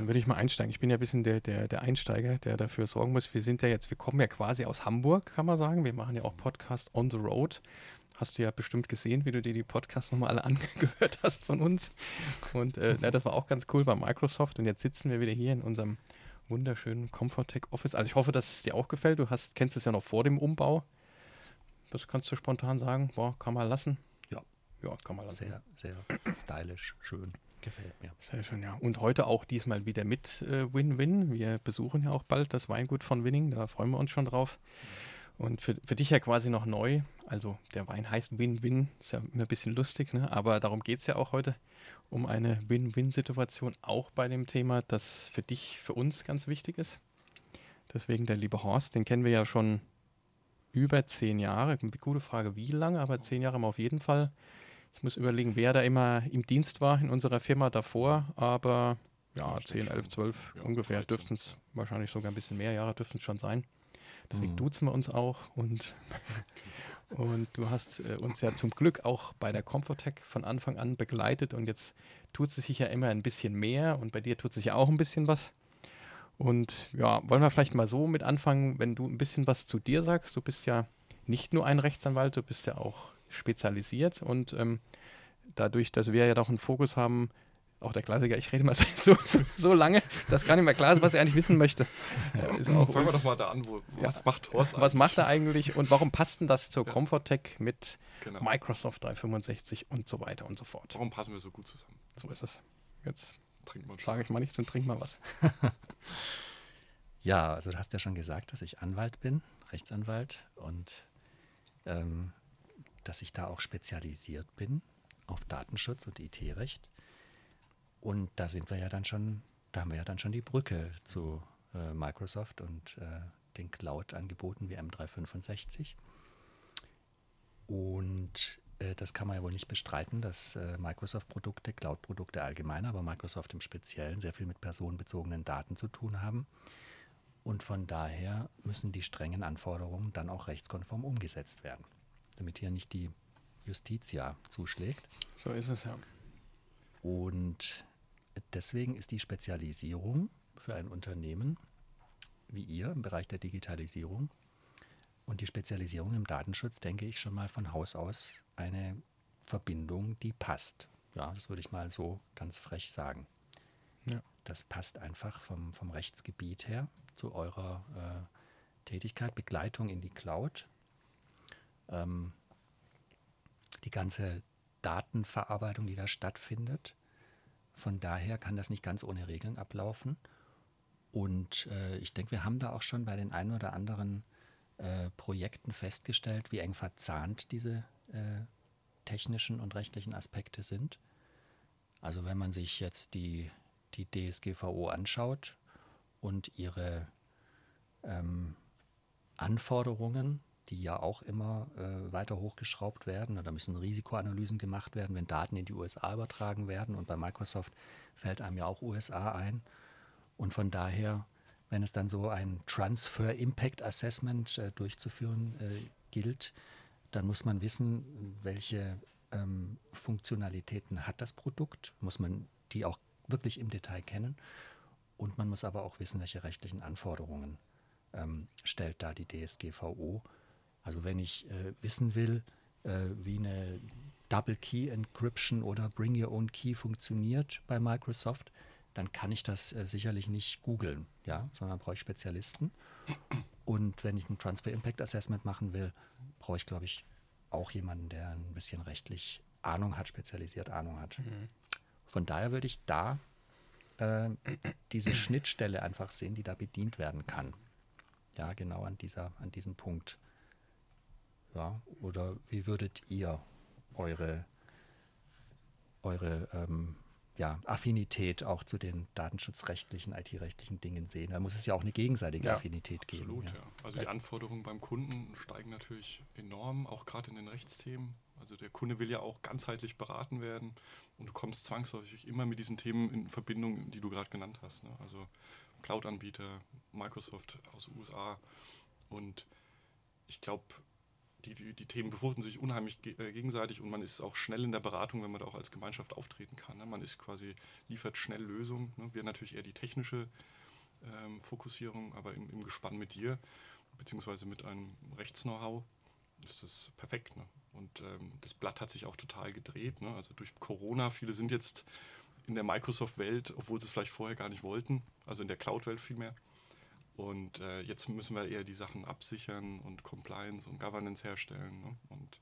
Dann würde ich mal einsteigen. Ich bin ja ein bisschen der, der, der Einsteiger, der dafür sorgen muss. Wir sind ja jetzt, wir kommen ja quasi aus Hamburg, kann man sagen. Wir machen ja auch Podcast on the road. Hast du ja bestimmt gesehen, wie du dir die Podcasts nochmal alle angehört hast von uns. Und äh, na, das war auch ganz cool bei Microsoft. Und jetzt sitzen wir wieder hier in unserem wunderschönen Comfortech Office. Also ich hoffe, dass es dir auch gefällt. Du hast, kennst es ja noch vor dem Umbau. Was kannst du spontan sagen? Boah, kann man lassen? Ja. Ja, kann man lassen. Sehr, sehr stylisch, schön. Gefällt mir. Sehr schön, ja. Und heute auch diesmal wieder mit äh, Win-Win. Wir besuchen ja auch bald das Weingut von Winning. Da freuen wir uns schon drauf. Und für, für dich ja quasi noch neu. Also der Wein heißt Win-Win. Ist ja immer ein bisschen lustig, ne? aber darum geht es ja auch heute. Um eine Win-Win-Situation. Auch bei dem Thema, das für dich, für uns ganz wichtig ist. Deswegen der liebe Horst, den kennen wir ja schon über zehn Jahre. Gute Frage, wie lange, aber zehn Jahre mal auf jeden Fall. Ich muss überlegen, wer da immer im Dienst war in unserer Firma davor, aber ja, ja 10, 11, 12 ja, ungefähr dürften es wahrscheinlich sogar ein bisschen mehr Jahre dürften es schon sein. Deswegen mhm. duzen wir uns auch und, und du hast äh, uns ja zum Glück auch bei der Comfortech von Anfang an begleitet und jetzt tut es sich ja immer ein bisschen mehr und bei dir tut sich ja auch ein bisschen was. Und ja, wollen wir vielleicht mal so mit anfangen, wenn du ein bisschen was zu dir sagst. Du bist ja nicht nur ein Rechtsanwalt, du bist ja auch spezialisiert und ähm, dadurch, dass wir ja doch einen Fokus haben, auch der Klassiker, ich rede mal so, so, so, lange, dass gar nicht mehr klar ist, was er eigentlich wissen möchte. Ja, ist auch Fangen wir doch mal da an, wo, was ja, macht Horst eigentlich? Was macht er eigentlich und warum passt denn das zur ja. Comfortech mit genau. Microsoft 365 und so weiter und so fort? Warum passen wir so gut zusammen? So ist es. Jetzt sage ich mal nichts und trink mal was. ja, also du hast ja schon gesagt, dass ich Anwalt bin, Rechtsanwalt und ähm, dass ich da auch spezialisiert bin auf Datenschutz und IT-Recht. Und da sind wir ja dann schon, da haben wir ja dann schon die Brücke zu äh, Microsoft und äh, den Cloud-Angeboten wie M365. Und äh, das kann man ja wohl nicht bestreiten, dass äh, Microsoft-Produkte, Cloud-Produkte allgemein, aber Microsoft im Speziellen sehr viel mit personenbezogenen Daten zu tun haben. Und von daher müssen die strengen Anforderungen dann auch rechtskonform umgesetzt werden, damit hier nicht die Justitia zuschlägt. So ist es ja. Und deswegen ist die Spezialisierung für ein Unternehmen wie ihr im Bereich der Digitalisierung und die Spezialisierung im Datenschutz, denke ich, schon mal von Haus aus eine Verbindung, die passt. Ja, das würde ich mal so ganz frech sagen. Ja. Das passt einfach vom, vom Rechtsgebiet her zu eurer äh, Tätigkeit, Begleitung in die Cloud. Ähm, die ganze Datenverarbeitung, die da stattfindet. Von daher kann das nicht ganz ohne Regeln ablaufen. Und äh, ich denke, wir haben da auch schon bei den ein oder anderen äh, Projekten festgestellt, wie eng verzahnt diese äh, technischen und rechtlichen Aspekte sind. Also wenn man sich jetzt die, die DSGVO anschaut und ihre ähm, Anforderungen, die ja auch immer äh, weiter hochgeschraubt werden, da müssen Risikoanalysen gemacht werden, wenn Daten in die USA übertragen werden und bei Microsoft fällt einem ja auch USA ein. Und von daher wenn es dann so ein Transfer Impact Assessment äh, durchzuführen äh, gilt, dann muss man wissen, welche ähm, Funktionalitäten hat das Produkt, muss man die auch wirklich im Detail kennen und man muss aber auch wissen, welche rechtlichen Anforderungen ähm, stellt da die DSGVO. Also wenn ich äh, wissen will, äh, wie eine Double Key Encryption oder Bring Your Own Key funktioniert bei Microsoft, dann kann ich das äh, sicherlich nicht googeln, ja, sondern brauche ich Spezialisten. Und wenn ich ein Transfer Impact Assessment machen will, brauche ich, glaube ich, auch jemanden, der ein bisschen rechtlich Ahnung hat, spezialisiert Ahnung hat. Mhm. Von daher würde ich da äh, diese Schnittstelle einfach sehen, die da bedient werden kann. Ja, genau an, dieser, an diesem Punkt. Ja, oder wie würdet ihr eure, eure ähm, ja, Affinität auch zu den datenschutzrechtlichen, IT-rechtlichen Dingen sehen. Da muss es ja auch eine gegenseitige ja, Affinität geben. Absolut, ja. ja. Also die Anforderungen beim Kunden steigen natürlich enorm, auch gerade in den Rechtsthemen. Also der Kunde will ja auch ganzheitlich beraten werden und du kommst zwangsläufig immer mit diesen Themen in Verbindung, die du gerade genannt hast. Ne? Also Cloud-Anbieter, Microsoft aus den USA und ich glaube, die, die, die, Themen befruchten sich unheimlich ge äh, gegenseitig und man ist auch schnell in der Beratung, wenn man da auch als Gemeinschaft auftreten kann. Ne? Man ist quasi, liefert schnell Lösungen. Ne? Wir natürlich eher die technische ähm, Fokussierung, aber im, im, Gespann mit dir, beziehungsweise mit einem Rechts-Know-how, ist das perfekt. Ne? Und ähm, das Blatt hat sich auch total gedreht. Ne? Also durch Corona, viele sind jetzt in der Microsoft-Welt, obwohl sie es vielleicht vorher gar nicht wollten, also in der Cloud-Welt vielmehr. Und äh, jetzt müssen wir eher die Sachen absichern und Compliance und Governance herstellen. Ne? Und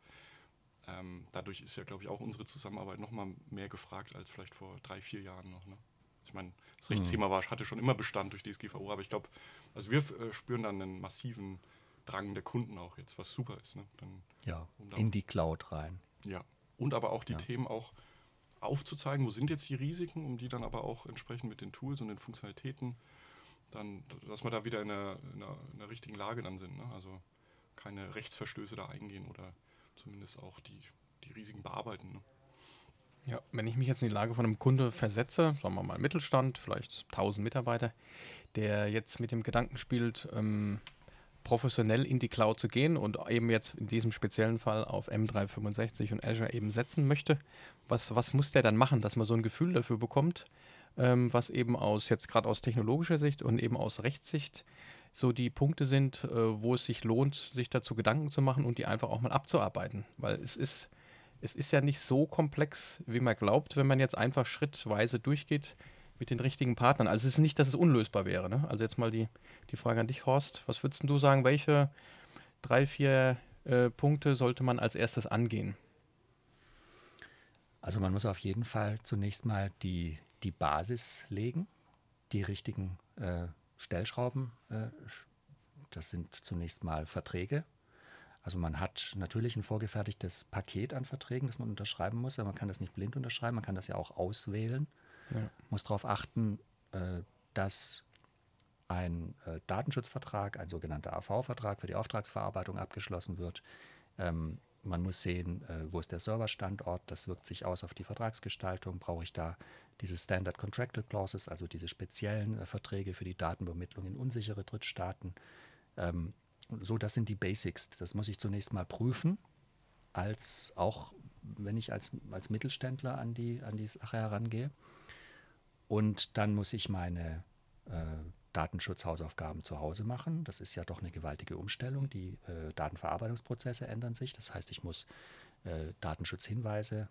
ähm, dadurch ist ja, glaube ich, auch unsere Zusammenarbeit nochmal mehr gefragt als vielleicht vor drei, vier Jahren noch. Ne? Ich meine, das Rechtsthema mhm. war, hatte schon immer Bestand durch DSGVO, aber ich glaube, also wir äh, spüren dann einen massiven Drang der Kunden auch jetzt, was super ist. Ne? Dann, ja, um in die Cloud rein. Ja, und aber auch die ja. Themen auch aufzuzeigen, wo sind jetzt die Risiken, um die dann aber auch entsprechend mit den Tools und den Funktionalitäten dann, dass wir da wieder in einer, in einer richtigen Lage dann sind. Ne? Also keine Rechtsverstöße da eingehen oder zumindest auch die, die Risiken bearbeiten. Ne? Ja, wenn ich mich jetzt in die Lage von einem Kunde versetze, sagen wir mal Mittelstand, vielleicht 1000 Mitarbeiter, der jetzt mit dem Gedanken spielt, ähm, professionell in die Cloud zu gehen und eben jetzt in diesem speziellen Fall auf M365 und Azure eben setzen möchte, was, was muss der dann machen, dass man so ein Gefühl dafür bekommt, ähm, was eben aus jetzt gerade aus technologischer Sicht und eben aus Rechtssicht so die Punkte sind, äh, wo es sich lohnt, sich dazu Gedanken zu machen und die einfach auch mal abzuarbeiten. Weil es ist, es ist ja nicht so komplex, wie man glaubt, wenn man jetzt einfach schrittweise durchgeht mit den richtigen Partnern. Also es ist nicht, dass es unlösbar wäre. Ne? Also jetzt mal die, die Frage an dich, Horst. Was würdest du sagen, welche drei, vier äh, Punkte sollte man als erstes angehen? Also man muss auf jeden Fall zunächst mal die, die Basis legen, die richtigen äh, Stellschrauben. Äh, das sind zunächst mal Verträge. Also man hat natürlich ein vorgefertigtes Paket an Verträgen, das man unterschreiben muss, aber man kann das nicht blind unterschreiben, man kann das ja auch auswählen. Ja. Muss darauf achten, äh, dass ein äh, Datenschutzvertrag, ein sogenannter AV-Vertrag für die Auftragsverarbeitung abgeschlossen wird. Ähm, man muss sehen, äh, wo ist der Serverstandort, das wirkt sich aus auf die Vertragsgestaltung. Brauche ich da diese Standard Contractual Clauses, also diese speziellen äh, Verträge für die Datenübermittlung in unsichere Drittstaaten? Ähm, so, das sind die Basics. Das muss ich zunächst mal prüfen, als auch wenn ich als, als Mittelständler an die, an die Sache herangehe. Und dann muss ich meine äh, Datenschutzhausaufgaben zu Hause machen. Das ist ja doch eine gewaltige Umstellung. Die äh, Datenverarbeitungsprozesse ändern sich. Das heißt, ich muss äh, Datenschutzhinweise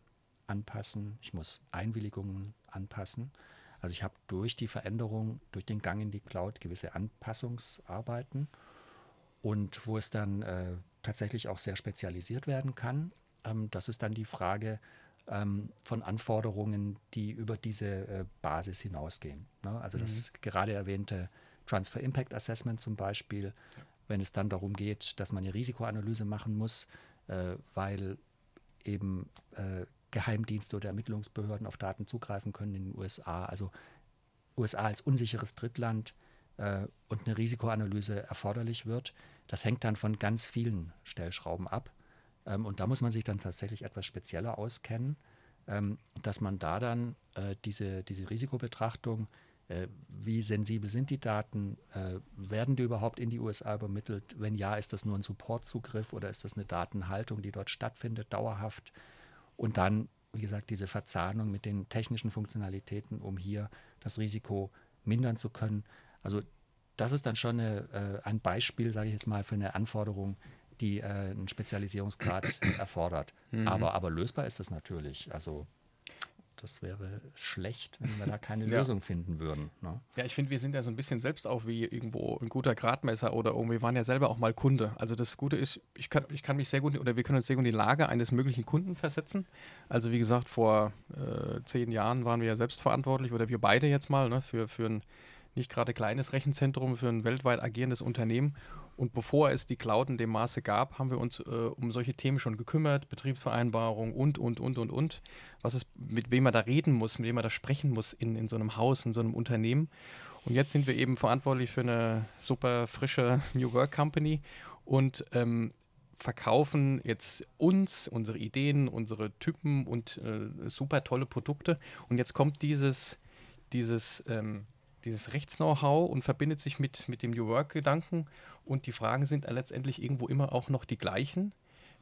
anpassen, ich muss Einwilligungen anpassen. Also ich habe durch die Veränderung, durch den Gang in die Cloud gewisse Anpassungsarbeiten und wo es dann äh, tatsächlich auch sehr spezialisiert werden kann. Ähm, das ist dann die Frage, ähm, von Anforderungen, die über diese äh, Basis hinausgehen. Ne? Also mhm. das gerade erwähnte Transfer Impact Assessment zum Beispiel, ja. wenn es dann darum geht, dass man eine Risikoanalyse machen muss, äh, weil eben äh, Geheimdienste oder Ermittlungsbehörden auf Daten zugreifen können in den USA. Also USA als unsicheres Drittland äh, und eine Risikoanalyse erforderlich wird. Das hängt dann von ganz vielen Stellschrauben ab. Ähm, und da muss man sich dann tatsächlich etwas spezieller auskennen, ähm, dass man da dann äh, diese, diese Risikobetrachtung, äh, wie sensibel sind die Daten, äh, werden die überhaupt in die USA übermittelt? Wenn ja, ist das nur ein Supportzugriff oder ist das eine Datenhaltung, die dort stattfindet, dauerhaft? Und dann, wie gesagt, diese Verzahnung mit den technischen Funktionalitäten, um hier das Risiko mindern zu können. Also das ist dann schon eine, äh, ein Beispiel, sage ich jetzt mal, für eine Anforderung, die äh, einen Spezialisierungsgrad erfordert. Mhm. Aber, aber lösbar ist das natürlich. Also das wäre schlecht, wenn wir da keine ja. Lösung finden würden. Ne? Ja, ich finde, wir sind ja so ein bisschen selbst auch wie irgendwo ein guter Gradmesser oder irgendwie waren ja selber auch mal Kunde. Also das Gute ist, ich kann, ich kann mich sehr gut oder wir können uns sehr gut in die Lage eines möglichen Kunden versetzen. Also wie gesagt, vor äh, zehn Jahren waren wir ja selbst verantwortlich oder wir beide jetzt mal ne, für, für ein nicht gerade kleines Rechenzentrum, für ein weltweit agierendes Unternehmen. Und bevor es die Cloud in dem Maße gab, haben wir uns äh, um solche Themen schon gekümmert, Betriebsvereinbarung und, und, und, und, und. Was ist, mit wem man da reden muss, mit wem man da sprechen muss in, in so einem Haus, in so einem Unternehmen. Und jetzt sind wir eben verantwortlich für eine super frische New Work Company und ähm, verkaufen jetzt uns, unsere Ideen, unsere Typen und äh, super tolle Produkte. Und jetzt kommt dieses, dieses ähm, dieses Rechts-Know-how und verbindet sich mit, mit dem New Work-Gedanken. Und die Fragen sind letztendlich irgendwo immer auch noch die gleichen.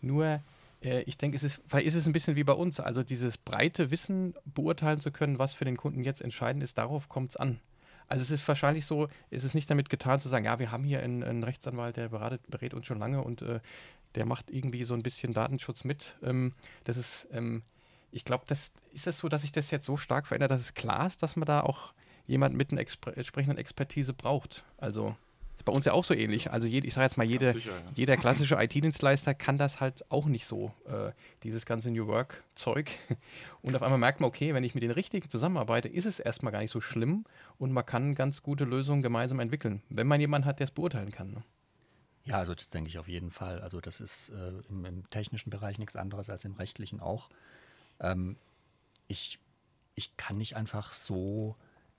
Nur, äh, ich denke, es ist, vielleicht ist es ein bisschen wie bei uns. Also dieses breite Wissen beurteilen zu können, was für den Kunden jetzt entscheidend ist, darauf kommt es an. Also es ist wahrscheinlich so, es ist nicht damit getan zu sagen, ja, wir haben hier einen, einen Rechtsanwalt, der beratet, berät uns schon lange und äh, der macht irgendwie so ein bisschen Datenschutz mit. Ähm, das ist, ähm, ich glaube, das ist es so, dass sich das jetzt so stark verändert, dass es klar ist, dass man da auch jemanden mit einer entsprechenden Expertise braucht. Also ist bei uns ja auch so ähnlich. Also jede, ich sage jetzt mal, jede, sicher, ja. jeder klassische IT-Dienstleister kann das halt auch nicht so, äh, dieses ganze New Work-Zeug. Und auf einmal merkt man, okay, wenn ich mit den Richtigen zusammenarbeite, ist es erstmal gar nicht so schlimm und man kann ganz gute Lösungen gemeinsam entwickeln, wenn man jemanden hat, der es beurteilen kann. Ne? Ja, also das denke ich auf jeden Fall. Also das ist äh, im, im, technischen Bereich nichts anderes als im rechtlichen auch. Ähm, ich, ich kann nicht einfach so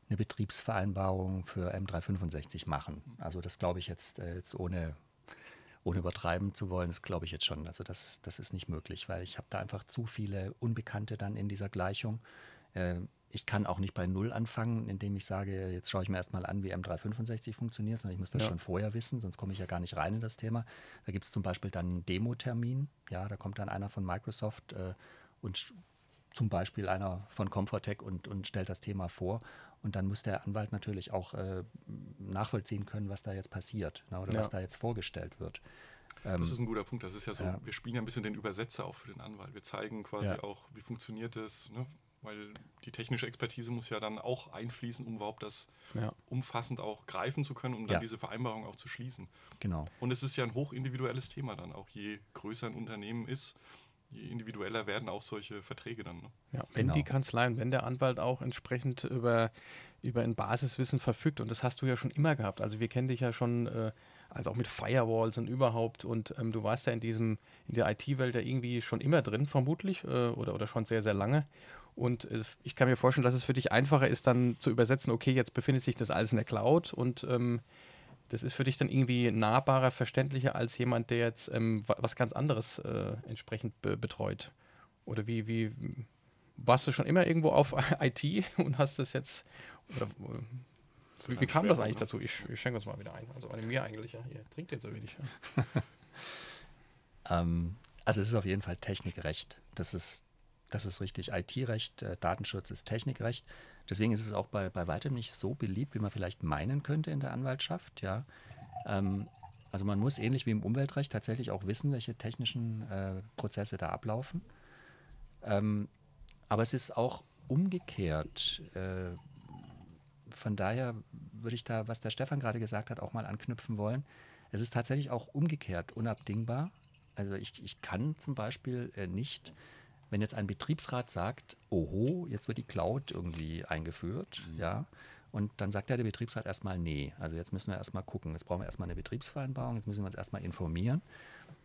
eine Betriebsvereinbarung für M365 machen. Also das glaube ich jetzt, äh, jetzt ohne, ohne übertreiben zu wollen, das glaube ich jetzt schon. Also das, das ist nicht möglich, weil ich habe da einfach zu viele Unbekannte dann in dieser Gleichung. Äh, ich kann auch nicht bei Null anfangen, indem ich sage, jetzt schaue ich mir erstmal an, wie M365 funktioniert, sondern ich muss das ja. schon vorher wissen, sonst komme ich ja gar nicht rein in das Thema. Da gibt es zum Beispiel dann einen Demo-Termin. Ja, da kommt dann einer von Microsoft äh, und zum Beispiel einer von Comfortech und, und stellt das Thema vor. Und dann muss der Anwalt natürlich auch äh, nachvollziehen können, was da jetzt passiert ne, oder ja. was da jetzt vorgestellt wird. Ähm, das ist ein guter Punkt. Das ist ja so, ja. wir spielen ja ein bisschen den Übersetzer auch für den Anwalt. Wir zeigen quasi ja. auch, wie funktioniert das, ne? weil die technische Expertise muss ja dann auch einfließen, um überhaupt das umfassend auch greifen zu können, um dann diese Vereinbarung auch zu schließen. Genau. Und es ist ja ein hochindividuelles Thema dann, auch je größer ein Unternehmen ist, je individueller werden auch solche Verträge dann. Ne? Ja, wenn genau. die Kanzlei und wenn der Anwalt auch entsprechend über, über ein Basiswissen verfügt, und das hast du ja schon immer gehabt. Also wir kennen dich ja schon, äh, also auch mit Firewalls und überhaupt, und ähm, du warst ja in diesem, in der IT-Welt ja irgendwie schon immer drin, vermutlich, äh, oder, oder schon sehr, sehr lange. Und äh, ich kann mir vorstellen, dass es für dich einfacher ist, dann zu übersetzen, okay, jetzt befindet sich das alles in der Cloud und ähm, das ist für dich dann irgendwie nahbarer, verständlicher als jemand, der jetzt ähm, was ganz anderes äh, entsprechend be betreut. Oder wie, wie warst du schon immer irgendwo auf IT und hast das jetzt oder, wie, wie, kam das eigentlich dazu? Ich, ich schenke das mal wieder ein. Also an mir eigentlich, ja. Ihr trinkt jetzt so wenig. Ja. ähm, also es ist auf jeden Fall Technikrecht. Das ist, das ist richtig. IT-Recht, äh, Datenschutz ist Technikrecht. Deswegen ist es auch bei, bei weitem nicht so beliebt, wie man vielleicht meinen könnte in der Anwaltschaft. Ja. Ähm, also man muss ähnlich wie im Umweltrecht tatsächlich auch wissen, welche technischen äh, Prozesse da ablaufen. Ähm, aber es ist auch umgekehrt. Äh, von daher würde ich da, was der Stefan gerade gesagt hat, auch mal anknüpfen wollen. Es ist tatsächlich auch umgekehrt unabdingbar. Also ich, ich kann zum Beispiel äh, nicht wenn jetzt ein Betriebsrat sagt, oho, jetzt wird die Cloud irgendwie eingeführt, mhm. ja, und dann sagt ja der Betriebsrat erstmal, nee, also jetzt müssen wir erstmal gucken, jetzt brauchen wir erstmal eine Betriebsvereinbarung, jetzt müssen wir uns erstmal informieren.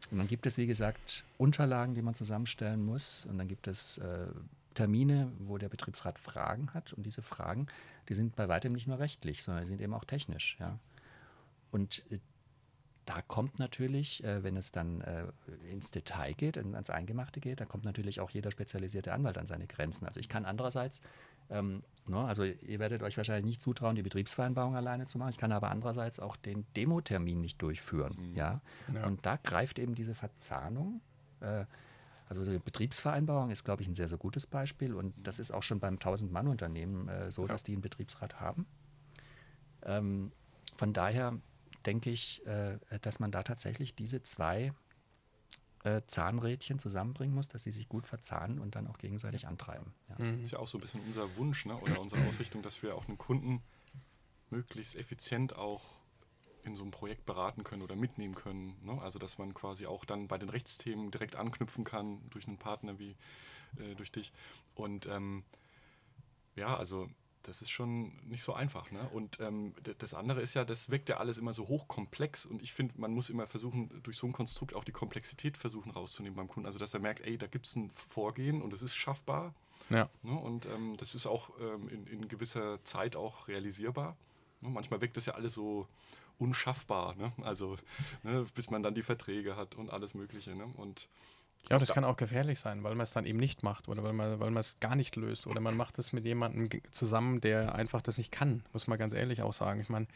Und dann gibt es, wie gesagt, Unterlagen, die man zusammenstellen muss, und dann gibt es äh, Termine, wo der Betriebsrat Fragen hat, und diese Fragen, die sind bei weitem nicht nur rechtlich, sondern sind eben auch technisch, ja. Und äh, da kommt natürlich, äh, wenn es dann äh, ins Detail geht, ans Eingemachte geht, da kommt natürlich auch jeder spezialisierte Anwalt an seine Grenzen. Also ich kann andererseits, ähm, ne, also ihr werdet euch wahrscheinlich nicht zutrauen, die Betriebsvereinbarung alleine zu machen. Ich kann aber andererseits auch den Demotermin nicht durchführen. Mhm. Ja? ja? Und da greift eben diese Verzahnung. Äh, also die Betriebsvereinbarung ist, glaube ich, ein sehr, sehr gutes Beispiel. Und das ist auch schon beim 1000-Mann-Unternehmen äh, so, ja. dass die einen Betriebsrat haben. Ähm, von daher denke ich, äh, dass man da tatsächlich diese zwei äh, Zahnrädchen zusammenbringen muss, dass sie sich gut verzahnen und dann auch gegenseitig antreiben. Ja. Mhm. Das ist ja auch so ein bisschen unser Wunsch ne? oder unsere Ausrichtung, dass wir auch einen Kunden möglichst effizient auch in so einem Projekt beraten können oder mitnehmen können. Ne? Also dass man quasi auch dann bei den Rechtsthemen direkt anknüpfen kann durch einen Partner wie äh, durch dich. Und ähm, ja, also das ist schon nicht so einfach. Ne? Und ähm, das andere ist ja, das wirkt ja alles immer so hochkomplex und ich finde, man muss immer versuchen, durch so ein Konstrukt auch die Komplexität versuchen rauszunehmen beim Kunden. Also, dass er merkt, ey, da gibt es ein Vorgehen und es ist schaffbar. Ja. Ne? Und ähm, das ist auch ähm, in, in, gewisser Zeit auch realisierbar. Ne? Manchmal wirkt das ja alles so unschaffbar. Ne? Also, ne, bis man dann die Verträge hat und alles Mögliche. Ne? Und ja, das kann auch gefährlich sein, weil man es dann eben nicht macht oder weil man, weil man es gar nicht löst oder man macht es mit jemandem zusammen, der einfach das nicht kann, muss man ganz ehrlich auch sagen. Ich meine,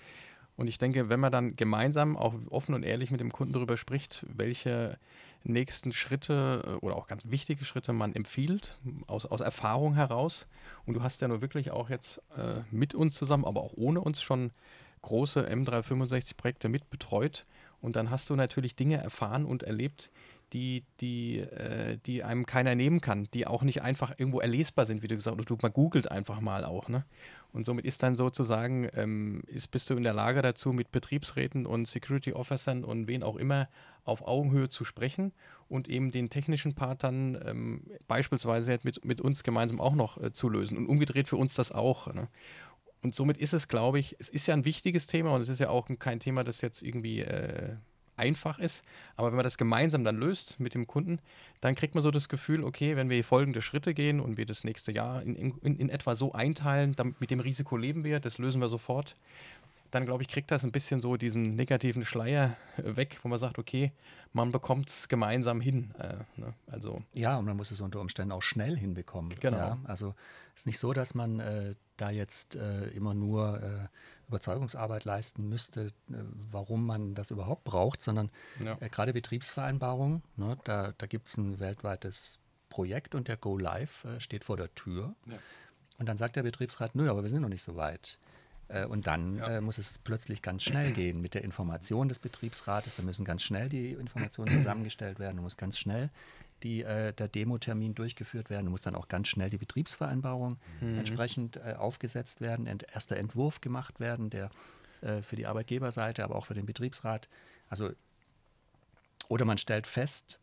Und ich denke, wenn man dann gemeinsam auch offen und ehrlich mit dem Kunden darüber spricht, welche nächsten Schritte äh, oder auch ganz wichtige Schritte man empfiehlt, aus, aus Erfahrung heraus. Und du hast ja nur wirklich auch jetzt äh, mit uns zusammen, aber auch ohne uns schon große M365-Projekte mit betreut. Und dann hast du natürlich Dinge erfahren und erlebt, die, die, äh, die einem keiner nehmen kann, die auch nicht einfach irgendwo erlesbar sind, wie du gesagt hast. Du, man googelt einfach mal auch. Ne? Und somit ist dann sozusagen, ähm, ist, bist du in der Lage dazu, mit Betriebsräten und Security Officern und wen auch immer auf Augenhöhe zu sprechen und eben den technischen Part dann ähm, beispielsweise mit, mit uns gemeinsam auch noch äh, zu lösen. Und umgedreht für uns das auch. Ne? Und somit ist es, glaube ich, es ist ja ein wichtiges Thema und es ist ja auch kein Thema, das jetzt irgendwie äh, einfach ist. Aber wenn man das gemeinsam dann löst mit dem Kunden, dann kriegt man so das Gefühl, okay, wenn wir folgende Schritte gehen und wir das nächste Jahr in, in, in etwa so einteilen, damit mit dem Risiko leben wir, das lösen wir sofort, dann glaube ich, kriegt das ein bisschen so diesen negativen Schleier äh, weg, wo man sagt, okay, man bekommt es gemeinsam hin. Äh, ne? Also ja, und man muss es unter Umständen auch schnell hinbekommen. Genau. Ja? Also es ist nicht so, dass man äh, da jetzt äh, immer nur äh, Überzeugungsarbeit leisten müsste, äh, warum man das überhaupt braucht, sondern ja. gerade Betriebsvereinbarungen, ne, da, da gibt es ein weltweites Projekt und der Go Live steht vor der Tür. Ja. Und dann sagt der Betriebsrat, nö, aber wir sind noch nicht so weit. Äh, und dann ja. äh, muss es plötzlich ganz schnell gehen mit der Information des Betriebsrates. Da müssen ganz schnell die Informationen zusammengestellt werden. Da muss ganz schnell die, äh, der Demo-Termin durchgeführt werden. Muss dann auch ganz schnell die Betriebsvereinbarung mhm. entsprechend äh, aufgesetzt werden, ent erster Entwurf gemacht werden, der äh, für die Arbeitgeberseite, aber auch für den Betriebsrat. Also, oder man stellt fest,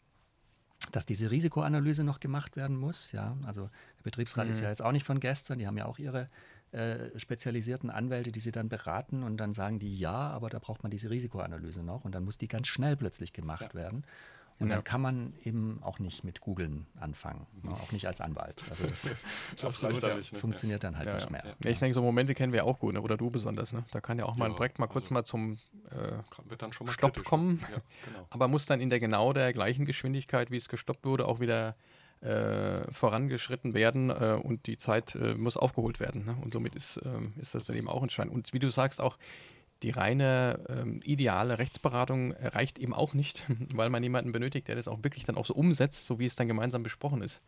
dass diese Risikoanalyse noch gemacht werden muss. Ja, also der Betriebsrat mhm. ist ja jetzt auch nicht von gestern, die haben ja auch ihre äh, spezialisierten Anwälte, die sie dann beraten und dann sagen die ja, aber da braucht man diese Risikoanalyse noch und dann muss die ganz schnell plötzlich gemacht ja. werden. Und ja. dann kann man eben auch nicht mit Googeln anfangen, ne? auch nicht als Anwalt. Also das, das, das funktioniert dann halt ja, nicht mehr. Ja. ich denke, so Momente kennen wir auch gut, ne? oder du besonders. Ne? Da kann ja auch mal ein Projekt mal kurz also mal zum äh, mal Stopp ne? kommen, genau. aber muss dann in der genau der gleichen Geschwindigkeit, wie es gestoppt wurde, auch wieder äh, vorangeschritten werden äh, und die Zeit äh, muss aufgeholt werden. Ne? Und somit ist, ähm, ist das dann eben auch entscheidend. Und wie du sagst, auch die reine ähm, ideale Rechtsberatung reicht eben auch nicht, weil man jemanden benötigt, der das auch wirklich dann auch so umsetzt, so wie es dann gemeinsam besprochen ist.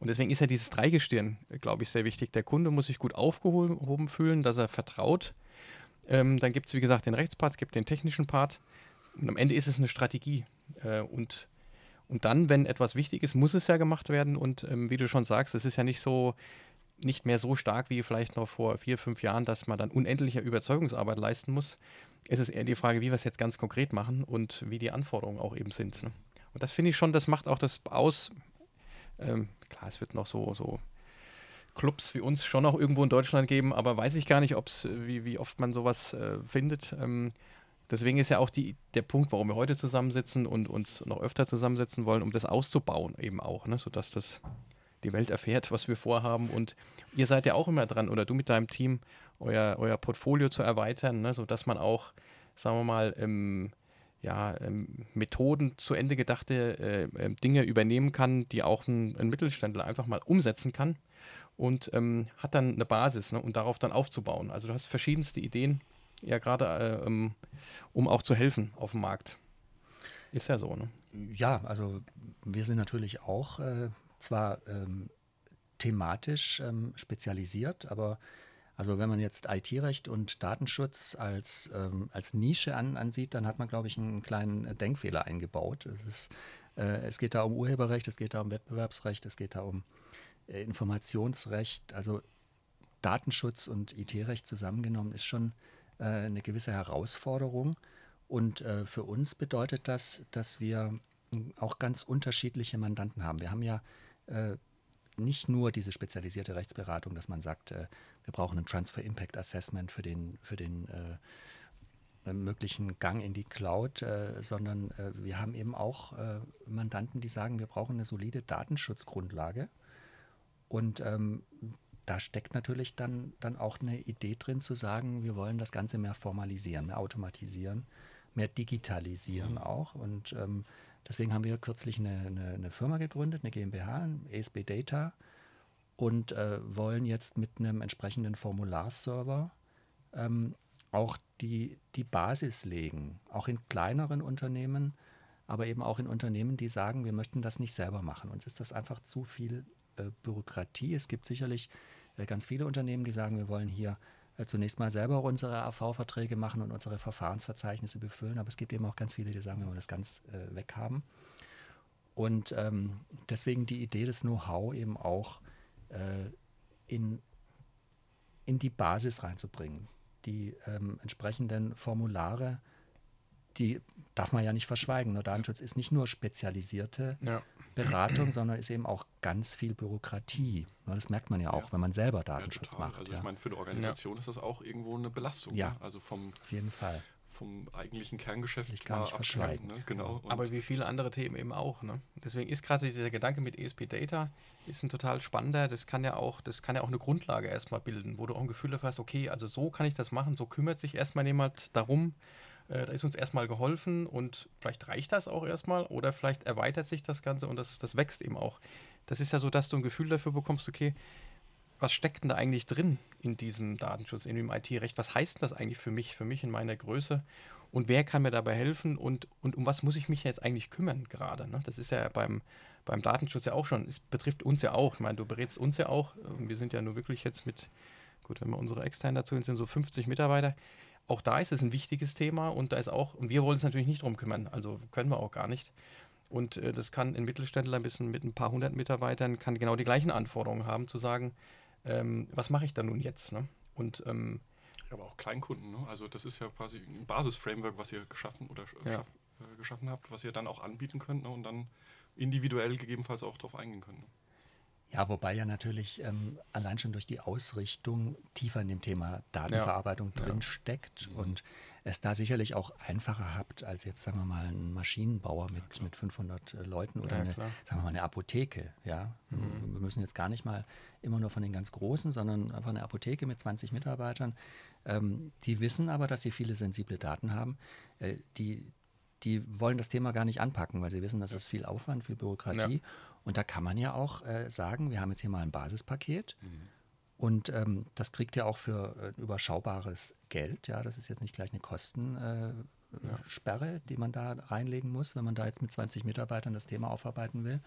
Und deswegen ist ja dieses Dreigestirn, glaube ich, sehr wichtig. Der Kunde muss sich gut aufgehoben fühlen, dass er vertraut. Ähm, dann gibt es, wie gesagt, den Rechtspart, es gibt den technischen Part. Und am Ende ist es eine Strategie. Äh, und und dann, wenn etwas wichtig ist, muss es ja gemacht werden. Und ähm, wie du schon sagst, es ist ja nicht so, nicht mehr so stark wie vielleicht noch vor vier, fünf Jahren, dass man dann unendliche Überzeugungsarbeit leisten muss. Es ist eher die Frage, wie wir es jetzt ganz konkret machen und wie die Anforderungen auch eben sind. Ne? Und das finde ich schon, das macht auch das aus. Ähm, klar, es wird noch so, so Clubs wie uns schon noch irgendwo in Deutschland geben, aber weiß ich gar nicht, ob's, wie, wie oft man sowas äh, findet. Ähm, deswegen ist ja auch die, der Punkt, warum wir heute zusammensitzen und uns noch öfter zusammensetzen wollen, um das auszubauen eben auch, ne? sodass das die Welt erfährt, was wir vorhaben. Und ihr seid ja auch immer dran, oder du mit deinem Team, euer, euer Portfolio zu erweitern, ne? sodass man auch, sagen wir mal, ähm, ja, ähm, Methoden zu Ende gedachte äh, äh, Dinge übernehmen kann, die auch ein, ein, Mittelständler einfach mal umsetzen kann und ähm, hat dann eine Basis ne? und darauf dann aufzubauen. Also du hast verschiedenste Ideen, ja gerade äh, ähm, um auch zu helfen auf dem Markt. Ist ja so, ne? Ja, also wir sind natürlich auch äh, zwar ähm, thematisch ähm, spezialisiert, aber also wenn man jetzt IT-Recht und Datenschutz als, ähm, als Nische an, ansieht, dann hat man, glaube ich, einen kleinen Denkfehler eingebaut. Es, ist, äh, es geht da um Urheberrecht, es geht da um Wettbewerbsrecht, es geht da um äh, Informationsrecht. Also Datenschutz und IT-Recht zusammengenommen ist schon äh, eine gewisse Herausforderung. Und äh, für uns bedeutet das, dass wir auch ganz unterschiedliche Mandanten haben. Wir haben ja äh, nicht nur diese spezialisierte Rechtsberatung, dass man sagt, wir brauchen ein Transfer Impact Assessment für den, für den möglichen Gang in die Cloud, äh, sondern äh, wir haben eben auch äh, Mandanten, die sagen, wir brauchen eine solide Datenschutzgrundlage. Und ähm, da steckt natürlich dann, dann auch eine Idee drin zu sagen, wir wollen das Ganze mehr formalisieren, mehr automatisieren, mehr digitalisieren mhm. auch. Und ähm, deswegen haben wir kürzlich eine, eine, eine, Firma gegründet, eine GmbH, ESB Data, und äh, wollen jetzt mit einem entsprechenden Formularserver ähm, auch die, die Basis legen, auch in kleineren Unternehmen, aber eben auch in Unternehmen, die sagen, wir möchten das nicht selber machen. Uns ist das einfach zu viel äh, Bürokratie. Es gibt sicherlich äh, ganz viele Unternehmen, die sagen, wir wollen hier zunächst mal selber unsere AV-Verträge machen und unsere Verfahrensverzeichnisse befüllen, aber es gibt eben auch ganz viele, die sagen, wir wollen das ganz äh, weghaben. Und ähm, deswegen die Idee des Know-how eben auch äh, in, in die Basis reinzubringen. Die ähm, entsprechenden Formulare, die darf man ja nicht verschweigen. Nur Datenschutz ist nicht nur spezialisierte ja. Beratung, sondern ist eben auch ganz viel Bürokratie. Das merkt man ja auch, ja. wenn man selber Datenschutz ja, macht. Also ich meine, für eine Organisation ist das auch irgendwo eine Belastung. Ja, ne? also vom, auf jeden Fall vom eigentlichen Kerngeschäft ich gar nicht verschweigen. Ne? Genau. Und Aber wie viele andere Themen eben auch. Ne? Deswegen ist gerade dieser Gedanke mit ESP Data ist ein total spannender. Das kann ja auch, das kann ja auch eine Grundlage erstmal bilden, wo du auch ein Gefühl dafür hast, okay, also so kann ich das machen, so kümmert sich erstmal jemand darum. Äh, da ist uns erstmal geholfen und vielleicht reicht das auch erstmal oder vielleicht erweitert sich das Ganze und das, das wächst eben auch. Das ist ja so, dass du ein Gefühl dafür bekommst, okay, was steckt denn da eigentlich drin in diesem Datenschutz, in dem IT-Recht? Was heißt das eigentlich für mich, für mich in meiner Größe? Und wer kann mir dabei helfen und, und um was muss ich mich jetzt eigentlich kümmern gerade? Ne? Das ist ja beim, beim Datenschutz ja auch schon, es betrifft uns ja auch. Ich meine, du berätst uns ja auch. Wir sind ja nur wirklich jetzt mit, gut, wenn wir unsere externen dazu sind so 50 Mitarbeiter. Auch da ist es ein wichtiges Thema und da ist auch, und wir wollen uns natürlich nicht drum kümmern, also können wir auch gar nicht. Und äh, das kann ein Mittelständler ein bisschen mit ein paar hundert Mitarbeitern, kann genau die gleichen Anforderungen haben, zu sagen, ähm, was mache ich da nun jetzt? Ne? Und ähm, aber auch Kleinkunden, ne? also das ist ja quasi ein Basisframework, was ihr geschaffen oder ja. schaff, äh, geschaffen habt, was ihr dann auch anbieten könnt ne? und dann individuell gegebenenfalls auch darauf eingehen könnt. Ja, wobei ja natürlich ähm, allein schon durch die Ausrichtung tiefer in dem Thema Datenverarbeitung ja. drin steckt mhm. und es da sicherlich auch einfacher habt als jetzt, sagen wir mal, ein Maschinenbauer mit, ja, mit 500 äh, Leuten oder ja, eine, sagen wir mal, eine Apotheke. Ja? Mhm. Wir müssen jetzt gar nicht mal immer nur von den ganz Großen, sondern einfach eine Apotheke mit 20 Mitarbeitern. Ähm, die wissen aber, dass sie viele sensible Daten haben. Äh, die, die wollen das Thema gar nicht anpacken, weil sie wissen, das ist viel Aufwand, viel Bürokratie. Und da kann man ja auch äh, sagen, wir haben jetzt hier mal ein Basispaket. Mhm. Und ähm, das kriegt ihr auch für äh, überschaubares Geld. Ja, das ist jetzt nicht gleich eine Kostensperre, äh, die man da reinlegen muss, wenn man da jetzt mit 20 Mitarbeitern das Thema aufarbeiten will.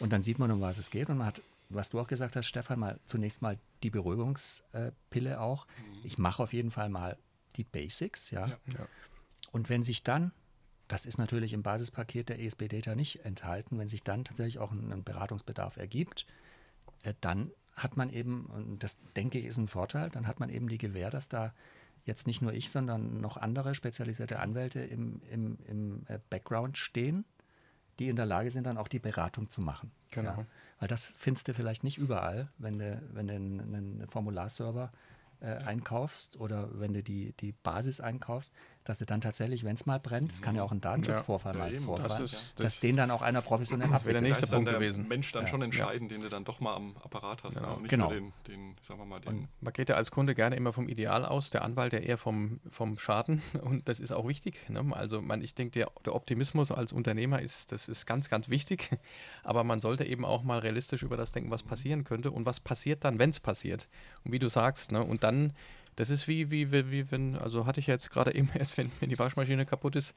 Und dann sieht man, um was es geht. Und man hat, was du auch gesagt hast, Stefan, mal zunächst mal die Beruhigungspille auch. Mhm. Ich mache auf jeden Fall mal die Basics, ja. ja. ja. Und wenn sich dann das ist natürlich im Basispaket der ESB Data nicht enthalten. Wenn sich dann tatsächlich auch ein, Beratungsbedarf ergibt, äh, dann hat man eben, und das denke ich ist ein Vorteil, dann hat man eben die Gewähr, dass da jetzt nicht nur ich, sondern noch andere spezialisierte Anwälte im, im, im äh, Background stehen, die in der Lage sind, dann auch die Beratung zu machen. Genau. Ja. Weil das findest du vielleicht nicht überall, wenn du, wenn du einen, einen Formularserver äh, einkaufst oder wenn du die, die Basis einkaufst, dass du dann tatsächlich, wenn es mal brennt, das kann ja auch ein Datenschutzvorfall ja, mal ja, vorfallen, das ist, dass den dann auch einer professionell abwickelt. Das wäre der nächste Punkt der gewesen. Mensch dann schon entscheiden, den du dann doch mal am Apparat hast genau. ne? und nicht genau. nur den, den, sagen wir mal, den. Und man geht ja als Kunde gerne immer vom Ideal aus, der Anwalt ja eher vom, vom Schaden und das ist auch wichtig. Ne? Also man, ich denke, der, der Optimismus als Unternehmer ist, das ist ganz, ganz wichtig, aber man sollte eben auch mal realistisch über das denken, was mhm. passieren könnte und was passiert dann, wenn es passiert. Und wie du sagst, ne? und dann das ist wie, wie, wie, wie wenn, also hatte ich jetzt gerade eben erst, wenn, wenn die Waschmaschine kaputt ist,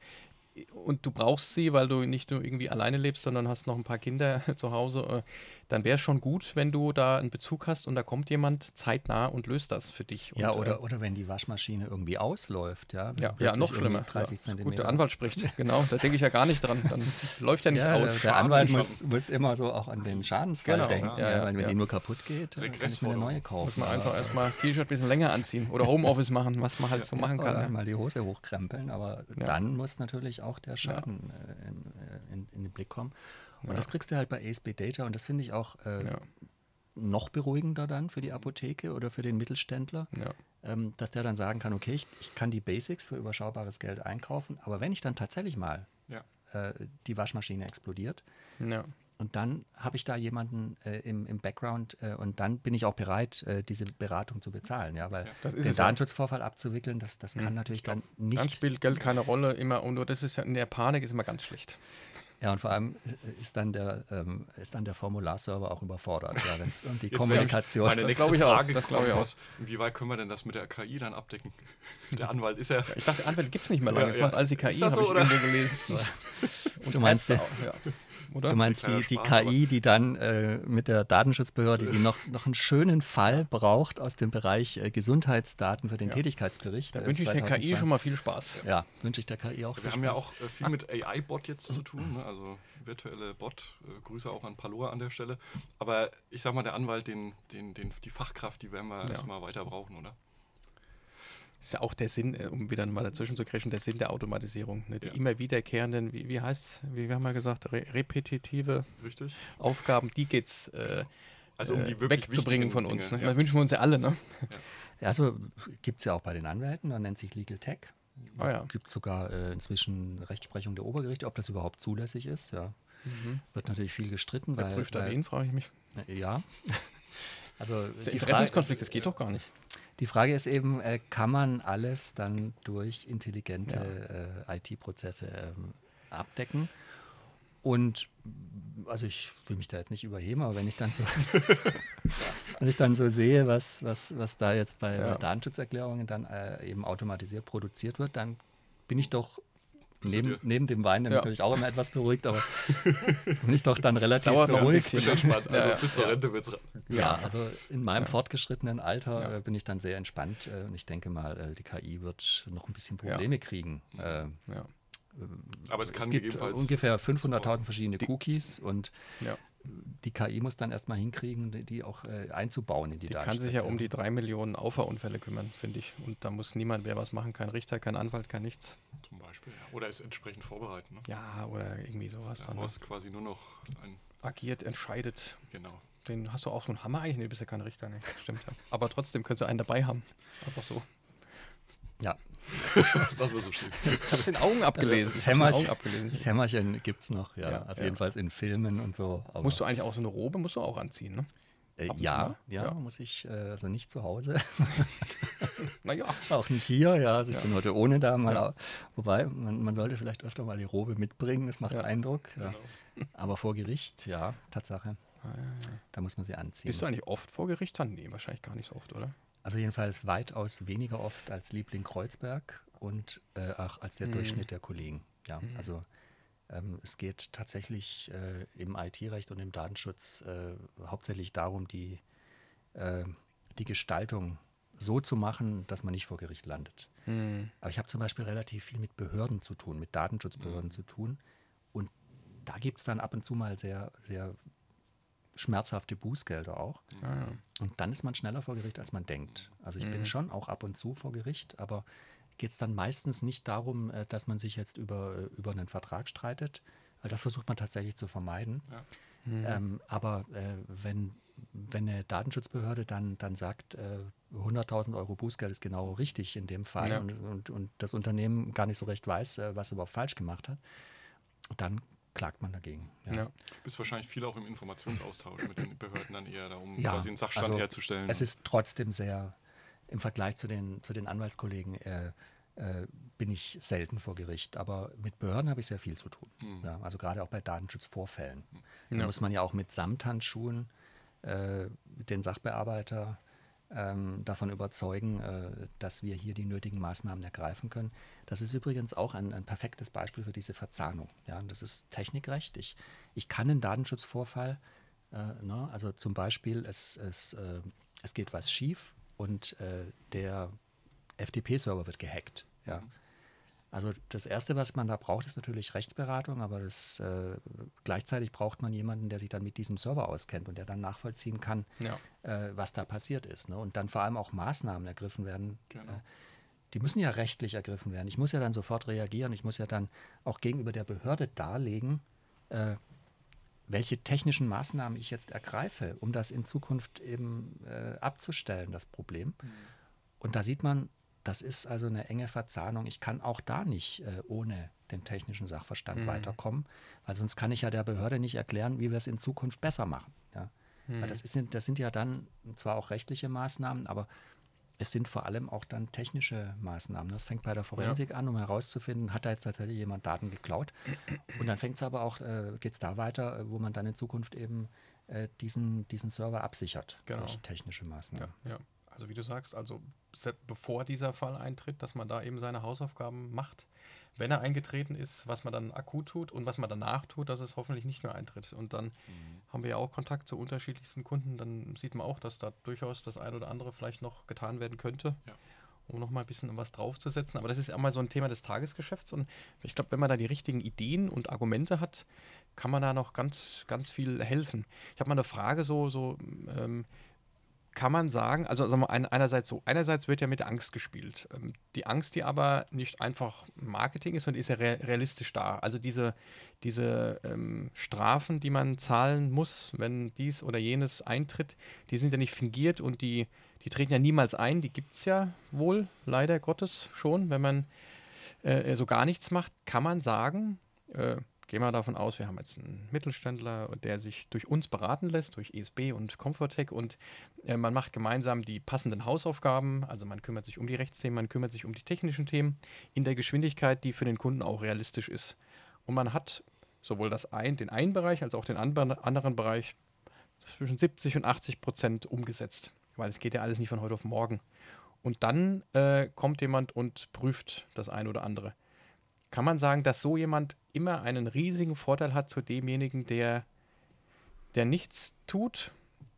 und du brauchst sie, weil du nicht nur irgendwie alleine lebst, sondern hast noch ein paar Kinder zu Hause, äh, dann wäre es schon gut, wenn du da einen Bezug hast und da kommt jemand zeitnah und löst das für dich. Ja, und, oder, äh, oder wenn die Waschmaschine irgendwie ausläuft, ja. Ja, ja noch schlimmer. 30 ja. Gut, der Anwalt spricht, genau, da denke ich ja gar nicht dran. Dann läuft ja nichts ja, aus. Der, der Anwalt muss, muss, immer so auch an den Schadensfall genau, denken. Ja, ja, wenn die nur kaputt geht, dann kann ich mir eine neue kaufen. Muss man einfach erstmal T-Shirt ein bisschen länger anziehen oder Homeoffice machen, was man halt so machen kann. Oder mal die Hose hochkrempeln, aber dann muss natürlich auch der Schaden äh, in, äh, in, in den Blick kommen. Und ja. das kriegst du halt bei ASB Data und das finde ich auch äh, ja. noch beruhigender dann für die Apotheke oder für den Mittelständler, ja. ähm, dass der dann sagen kann, okay, ich, ich, kann die Basics für überschaubares Geld einkaufen, aber wenn ich dann tatsächlich mal äh, die Waschmaschine explodiert, und dann habe ich da jemanden äh, im, im Background äh, und dann bin ich auch bereit, äh, diese Beratung zu bezahlen, ja, weil ja, den Datenschutzvorfall ja. abzuwickeln, das, das kann mhm. natürlich dann nicht. Dann spielt Geld keine Rolle immer und das ist ja in der Panik ist immer ganz schlecht. Ja, und vor allem äh, ist dann der, ähm, ist dann der Formularserver auch überfordert, ja, wenn es um die Jetzt Kommunikation Meine Das nächste glaub ich auch, Frage das kommt auch. raus. Inwieweit können wir denn das mit der KI dann abdecken? Der Anwalt ist ja. Ich dachte, Anwälte gibt es nicht mehr lange. Ja, Jetzt ja. macht alles die KI, das habe so, ich gelesen. Und Du meinst auch, ja. Oder? Du meinst die, die Spaß, KI, die dann äh, mit der Datenschutzbehörde, die noch, noch einen schönen Fall braucht aus dem Bereich äh, Gesundheitsdaten für den Ja. Tätigkeitsbericht. da äh, wünsche ich der KI 2002. schon mal viel Spaß. Ja, wünsche ich der KI auch. Wir viel haben ja Spaß. auch äh, viel mit AI-Bot jetzt zu tun, ne? also virtuelle Bot. Äh, Grüße auch an Paloa an der Stelle. Aber ich sag mal, der Anwalt, den, den, den, die Fachkraft, die werden wir Ja. erstmal weiter brauchen, oder? Ist ja auch der Sinn, äh, um wieder mal dazwischen zu crashen, der Sinn der Automatisierung. Ne? Die Ja. immer wiederkehrenden, wie, wie heißt wie wir haben ja gesagt, re repetitive Richtig? Aufgaben, die geht's äh, Also um die äh, wegzubringen von uns. Dinge, Ne? ja. Das wünschen wir uns ja alle, ne? Ja, also gibt es ja auch bei den Anwälten, man nennt sich Legal Tech. Ah ja. Gibt sogar äh, inzwischen Rechtsprechung der Obergerichte, ob das überhaupt zulässig ist. Ja. Mhm. Wird natürlich viel gestritten, Wer weil, prüft da wen, frage ich mich. ja. Also der das geht doch gar nicht. Die Frage ist eben, äh, kann man alles dann durch intelligente äh, IT-Prozesse ähm, abdecken? Und also ich will mich da jetzt nicht überheben, aber wenn ich dann so, wenn ich dann so sehe, was, was, was da jetzt bei, Ja. bei Datenschutzerklärungen dann äh, eben automatisiert produziert wird, dann bin ich doch neben, neben dem Wein dann Ja. natürlich auch immer etwas beruhigt, aber bin ich doch dann relativ Dauert beruhigt. Bin entspannt. Also Ja, ja. bis zur Rente wird es. Ja, also in meinem fortgeschrittenen Alter Ja. äh, bin ich dann sehr entspannt äh, und ich denke mal, äh, die KI wird noch ein bisschen Ja. Probleme kriegen. Äh, Ja. Aber es kann es gibt ungefähr 500.000 verschiedene Die- Cookies und Ja. Die KI muss dann erstmal hinkriegen, die- die auch äh, einzubauen in die, Die kann sich ja um die drei Millionen Auffahrunfälle kümmern, finde ich. Und da muss niemand mehr was machen, kein Richter, kein Anwalt, kein nichts. Zum Beispiel. Ja. Oder es entsprechend vorbereiten. Ne? Ja, oder irgendwie sowas dann. Ne? Daraus quasi nur noch ein. Agiert, entscheidet. Genau. Den hast du auch so einen Hammer eigentlich? Nee, du bist ja kein Richter, ne? Stimmt ja. Aber trotzdem könntest du einen dabei haben. Einfach so. Ja, Das war so schön. Ich habe den Augen abgelesen. das Hämmerchen, Augen abgelesen. das Hämmerchen gibt es noch, ja. Ja, also ja. jedenfalls in Filmen und so. Aber, Musst du eigentlich auch so eine Robe, musst du auch anziehen, ne? äh, ja, mal? ja, Ja. muss ich, äh, also nicht zu Hause. Naja. Auch nicht hier, ja. Also ich Ja. bin heute ohne da mal. Ja. Wobei, man, man sollte vielleicht öfter mal die Robe mitbringen, das macht Ja. Eindruck. Ja. Genau. Aber vor Gericht, ja, Tatsache. Ah, ja, ja. Da muss man sie anziehen. Bist du eigentlich oft vor Gericht? Nee, wahrscheinlich gar nicht so oft, oder? Also jedenfalls weitaus weniger oft als Liebling Kreuzberg und äh, auch als der Mhm. Durchschnitt der Kollegen. Ja, also ähm, es geht tatsächlich äh, im IT-Recht und im Datenschutz äh, hauptsächlich darum, die, äh, die Gestaltung so zu machen, dass man nicht vor Gericht landet. Hm. Aber ich habe zum Beispiel relativ viel mit Behörden zu tun, mit Datenschutzbehörden zu tun. Und da gibt es dann ab und zu mal sehr, sehr schmerzhafte Bußgelder auch. Ah, ja. Und dann ist man schneller vor Gericht, als man denkt. Also ich bin Mhm. schon auch ab und zu vor Gericht, aber geht es dann meistens nicht darum, äh, dass man sich jetzt über, äh, über einen Vertrag streitet, weil das versucht man tatsächlich zu vermeiden. Ja. Mhm. Ähm, aber äh, wenn, wenn eine Datenschutzbehörde dann, dann sagt, äh, 100.000 Euro Bußgeld ist genau richtig in dem Fall Ja. und, und, und das Unternehmen gar nicht so recht weiß, äh, was es überhaupt falsch gemacht hat, dann klagt man dagegen. Ja. Ja. Du bist wahrscheinlich viel auch im Informationsaustausch mit den Behörden dann eher da, um Ja, quasi einen Sachstand also herzustellen. Es ist trotzdem sehr, im Vergleich zu den, zu den Anwaltskollegen, äh, äh, bin ich selten vor Gericht. Aber mit Behörden habe ich sehr viel zu tun. Mhm. Ja, also gerade auch bei Datenschutzvorfällen. Da Ja. muss man ja auch mit Samthandschuhen äh, den Sachbearbeiter ähm, davon überzeugen, äh, dass wir hier die nötigen Maßnahmen ergreifen können. Das ist übrigens auch ein, ein perfektes Beispiel für diese Verzahnung. Ja, und das ist Technikrecht. Ich, ich kann einen Datenschutzvorfall, äh, ne, also zum Beispiel, es, es, äh, es geht was schief und äh, der FTP-Server wird gehackt. Ja. Also das Erste, was man da braucht, ist natürlich Rechtsberatung, aber das, äh, gleichzeitig braucht man jemanden, der sich dann mit diesem Server auskennt und der dann nachvollziehen kann, Ja. äh, was da passiert ist. Ne? Und dann vor allem auch Maßnahmen ergriffen werden. Genau. Äh, die müssen ja rechtlich ergriffen werden. Ich muss ja dann sofort reagieren. Ich muss ja dann auch gegenüber der Behörde darlegen, äh, welche technischen Maßnahmen ich jetzt ergreife, um das in Zukunft eben äh, abzustellen, das Problem. Und da sieht man, das ist also eine enge Verzahnung. Ich kann auch da nicht äh, ohne den technischen Sachverstand Mhm. weiterkommen, weil sonst kann ich ja der Behörde nicht erklären, wie wir es in Zukunft besser machen. Ja? Weil das, ist, das sind ja dann zwar auch rechtliche Maßnahmen, aber es sind vor allem auch dann technische Maßnahmen. Das fängt bei der Forensik ja. an, um herauszufinden, hat da jetzt tatsächlich jemand Daten geklaut. Und dann fängt es aber auch, äh, geht es da weiter, äh, wo man dann in Zukunft eben äh, diesen, diesen Server absichert genau. durch technische Maßnahmen. Ja, ja. Also wie du sagst, also bevor dieser Fall eintritt, dass man da eben seine Hausaufgaben macht wenn er eingetreten ist, was man dann akut tut und was man danach tut, dass es hoffentlich nicht mehr eintritt. Und dann mhm. haben wir ja auch Kontakt zu unterschiedlichsten Kunden. Dann sieht man auch, dass da durchaus das eine oder andere vielleicht noch getan werden könnte. Ja. Um noch mal ein bisschen was draufzusetzen. Aber das ist einmal so ein Thema des Tagesgeschäfts. Und ich glaube, wenn man da die richtigen Ideen und Argumente hat, kann man da noch ganz, ganz viel helfen. Ich habe mal eine Frage so, so ähm, kann man sagen, also sagen wir einerseits so, einerseits wird ja mit Angst gespielt. Ähm, die Angst, die aber nicht einfach Marketing ist, sondern ist ja realistisch da. Also diese, diese ähm, Strafen, die man zahlen muss, wenn dies oder jenes eintritt, die sind ja nicht fingiert und die, die treten ja niemals ein. Die gibt es ja wohl, leider Gottes schon. Wenn man äh, so gar nichts macht, kann man sagen, äh, gehen wir davon aus, wir haben jetzt einen Mittelständler, der sich durch uns beraten lässt, durch ESB und Comfortech und äh, man macht gemeinsam die passenden Hausaufgaben, also man kümmert sich um die Rechtsthemen, man kümmert sich um die technischen Themen in der Geschwindigkeit, die für den Kunden auch realistisch ist. Und man hat sowohl das ein, den einen Bereich als auch den anderen Bereich zwischen 70 und 80 Prozent umgesetzt, weil es geht ja alles nicht von heute auf morgen. Und dann äh, kommt jemand und prüft das eine oder andere. Kann man sagen, dass so jemand immer einen riesigen Vorteil hat zu demjenigen, der, der nichts tut,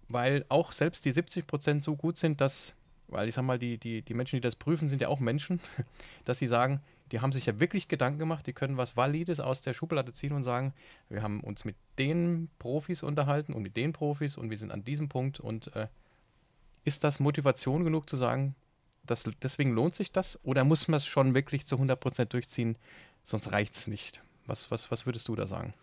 weil auch selbst die 70 Prozent so gut sind, dass, weil ich sag mal, die, die, die Menschen, die das prüfen, sind ja auch Menschen, dass sie sagen, die haben sich ja wirklich Gedanken gemacht, die können was Valides aus der Schublade ziehen und sagen, wir haben uns mit den Profis unterhalten und mit den Profis und wir sind an diesem Punkt und äh, ist das Motivation genug zu sagen, das, deswegen lohnt sich das? Oder muss man es schon wirklich zu 100% durchziehen, sonst reicht es nicht? Was, was, was würdest du da sagen?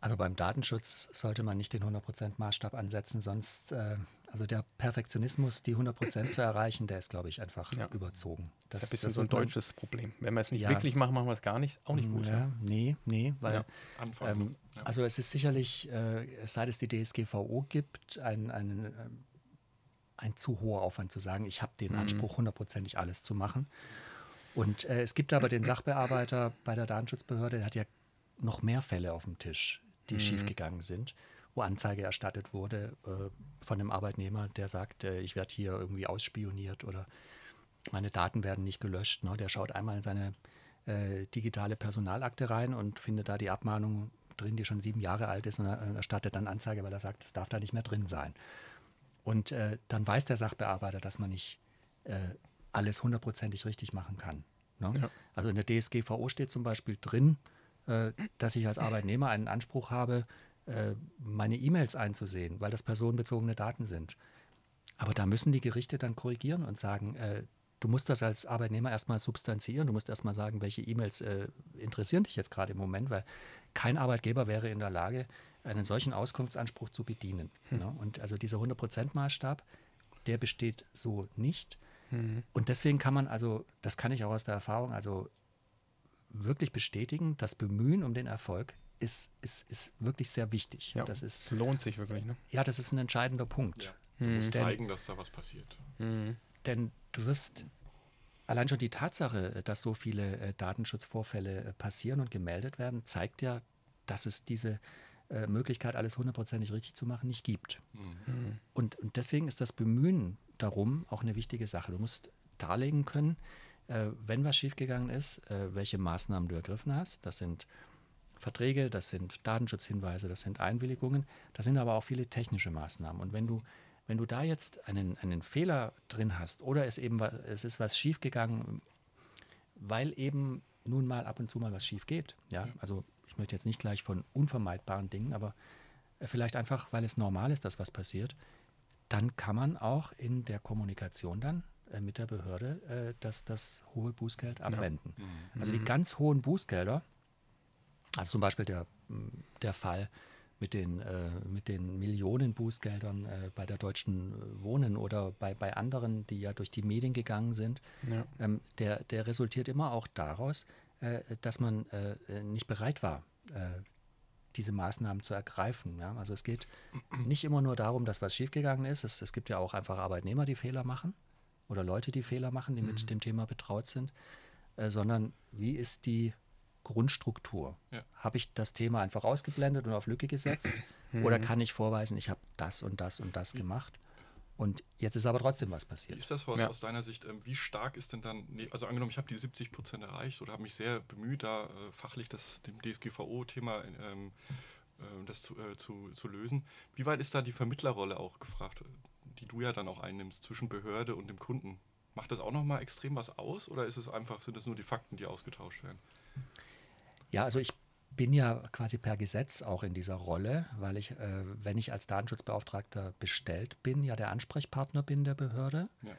Also beim Datenschutz sollte man nicht den 100% Maßstab ansetzen, sonst, äh, also der Perfektionismus, die 100% zu erreichen, der ist, glaube ich, einfach ja. überzogen. Das, das ist ein bisschen so ein deutsches Problem. Wenn wir es nicht ja. wirklich machen, machen wir es gar nicht. Auch nicht gut. Ja, ja. Nee, nee, weil, ähm, also es ist sicherlich, äh, seit es die DSGVO gibt, ein, ein ein zu hoher Aufwand zu sagen, ich habe den mhm. Anspruch, hundertprozentig alles zu machen. Und äh, es gibt aber den Sachbearbeiter bei der Datenschutzbehörde, der hat ja noch mehr Fälle auf dem Tisch, die mhm. schiefgegangen sind, wo Anzeige erstattet wurde äh, von einem Arbeitnehmer, der sagt, äh, ich werde hier irgendwie ausspioniert oder meine Daten werden nicht gelöscht. Ne? Der schaut einmal in seine äh, digitale Personalakte rein und findet da die Abmahnung drin, die schon sieben Jahre alt ist und erstattet dann Anzeige, weil er sagt, es darf da nicht mehr drin sein. Und äh, dann weiß der Sachbearbeiter, dass man nicht äh, alles hundertprozentig richtig machen kann. Ne? Ja. Also in der DSGVO steht zum Beispiel drin, äh, dass ich als Arbeitnehmer einen Anspruch habe, äh, meine E-Mails einzusehen, weil das personenbezogene Daten sind. Aber da müssen die Gerichte dann korrigieren und sagen, äh, du musst das als Arbeitnehmer erstmal substanzieren, du musst erstmal sagen, welche E-Mails äh, interessieren dich jetzt gerade im Moment, weil kein Arbeitgeber wäre in der Lage, einen solchen Auskunftsanspruch zu bedienen. Hm. Ne? Und also dieser 100%-Maßstab, der besteht so nicht. Mhm. Und deswegen kann man also, das kann ich auch aus der Erfahrung, also wirklich bestätigen, das Bemühen um den Erfolg ist, ist, ist wirklich sehr wichtig. Ja, das ist, lohnt sich wirklich. Ne? Ja, das ist ein entscheidender Punkt. Ja. Du mhm. musst zeigen, dass da was passiert. Mhm. Denn du wirst allein schon die Tatsache, dass so viele äh, Datenschutzvorfälle äh, passieren und gemeldet werden, zeigt ja, dass es diese äh, Möglichkeit, alles hundertprozentig richtig zu machen, nicht gibt. Mhm. Und, und deswegen ist das Bemühen darum auch eine wichtige Sache. Du musst darlegen können, äh, wenn was schiefgegangen ist, äh, welche Maßnahmen du ergriffen hast. Das sind Verträge, das sind Datenschutzhinweise, das sind Einwilligungen, das sind aber auch viele technische Maßnahmen. Und wenn du, wenn du da jetzt einen, einen Fehler drin hast oder es eben es ist was schiefgegangen, weil eben nun mal ab und zu mal was schief geht, ja, also ich möchte jetzt nicht gleich von unvermeidbaren Dingen, aber äh, vielleicht einfach, weil es normal ist, dass was passiert, dann kann man auch in der Kommunikation dann äh, mit der Behörde äh, das, das hohe Bußgeld abwenden. Ja. Mhm. Also die ganz hohen Bußgelder, also zum Beispiel der, der Fall mit den, äh, mit den Millionen Bußgeldern äh, bei der Deutschen Wohnen oder bei, bei anderen, die ja durch die Medien gegangen sind, ja. ähm, der, der resultiert immer auch daraus, äh, dass man äh, nicht bereit war, äh, diese Maßnahmen zu ergreifen. Ja? Also es geht nicht immer nur darum, dass was schiefgegangen ist. Es, es gibt ja auch einfach Arbeitnehmer, die Fehler machen. oder Leute, die Fehler machen, die Mhm. mit dem Thema betraut sind, äh, sondern wie ist die Grundstruktur? Ja. Habe ich das Thema einfach ausgeblendet und auf Lücke gesetzt? Mhm. Oder kann ich vorweisen, ich habe das und das und das gemacht? Und jetzt ist aber trotzdem was Wie passiert. ist das Horst, Ja. aus deiner Sicht? Ähm, wie stark ist denn dann, nee, also angenommen, ich habe die 70 Prozent erreicht oder habe mich sehr bemüht, da äh, fachlich das, dem DSGVO-Thema ähm, äh, das zu, äh, zu, zu lösen. Wie weit ist da die Vermittlerrolle auch gefragt, äh, die du ja dann auch einnimmst zwischen Behörde und dem Kunden? Macht das auch nochmal extrem was aus oder ist es einfach, sind das nur die Fakten, die ausgetauscht werden? Ja, also ich bin ja quasi per Gesetz auch in dieser Rolle, weil ich, äh, wenn ich als Datenschutzbeauftragter bestellt bin, ja der Ansprechpartner bin der Behörde. Ja.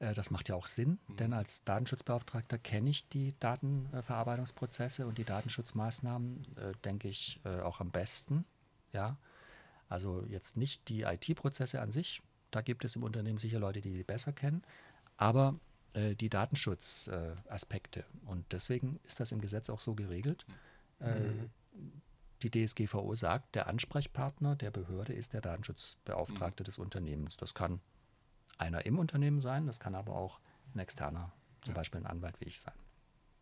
Äh, das macht ja auch Sinn, denn als Datenschutzbeauftragter kenne ich die Datenverarbeitungsprozesse und die Datenschutzmaßnahmen, äh, denke ich, äh, auch am besten. Ja, also jetzt nicht die IT-Prozesse an sich, da gibt es im Unternehmen sicher Leute, die die besser kennen, aber äh, die Datenschutzaspekte. und deswegen ist das im Gesetz auch so geregelt. Äh, die DSGVO sagt, der Ansprechpartner der Behörde ist der Datenschutzbeauftragte des Unternehmens. Das kann einer im Unternehmen sein, das kann aber auch ein externer, zum Ja. Beispiel ein Anwalt wie ich sein.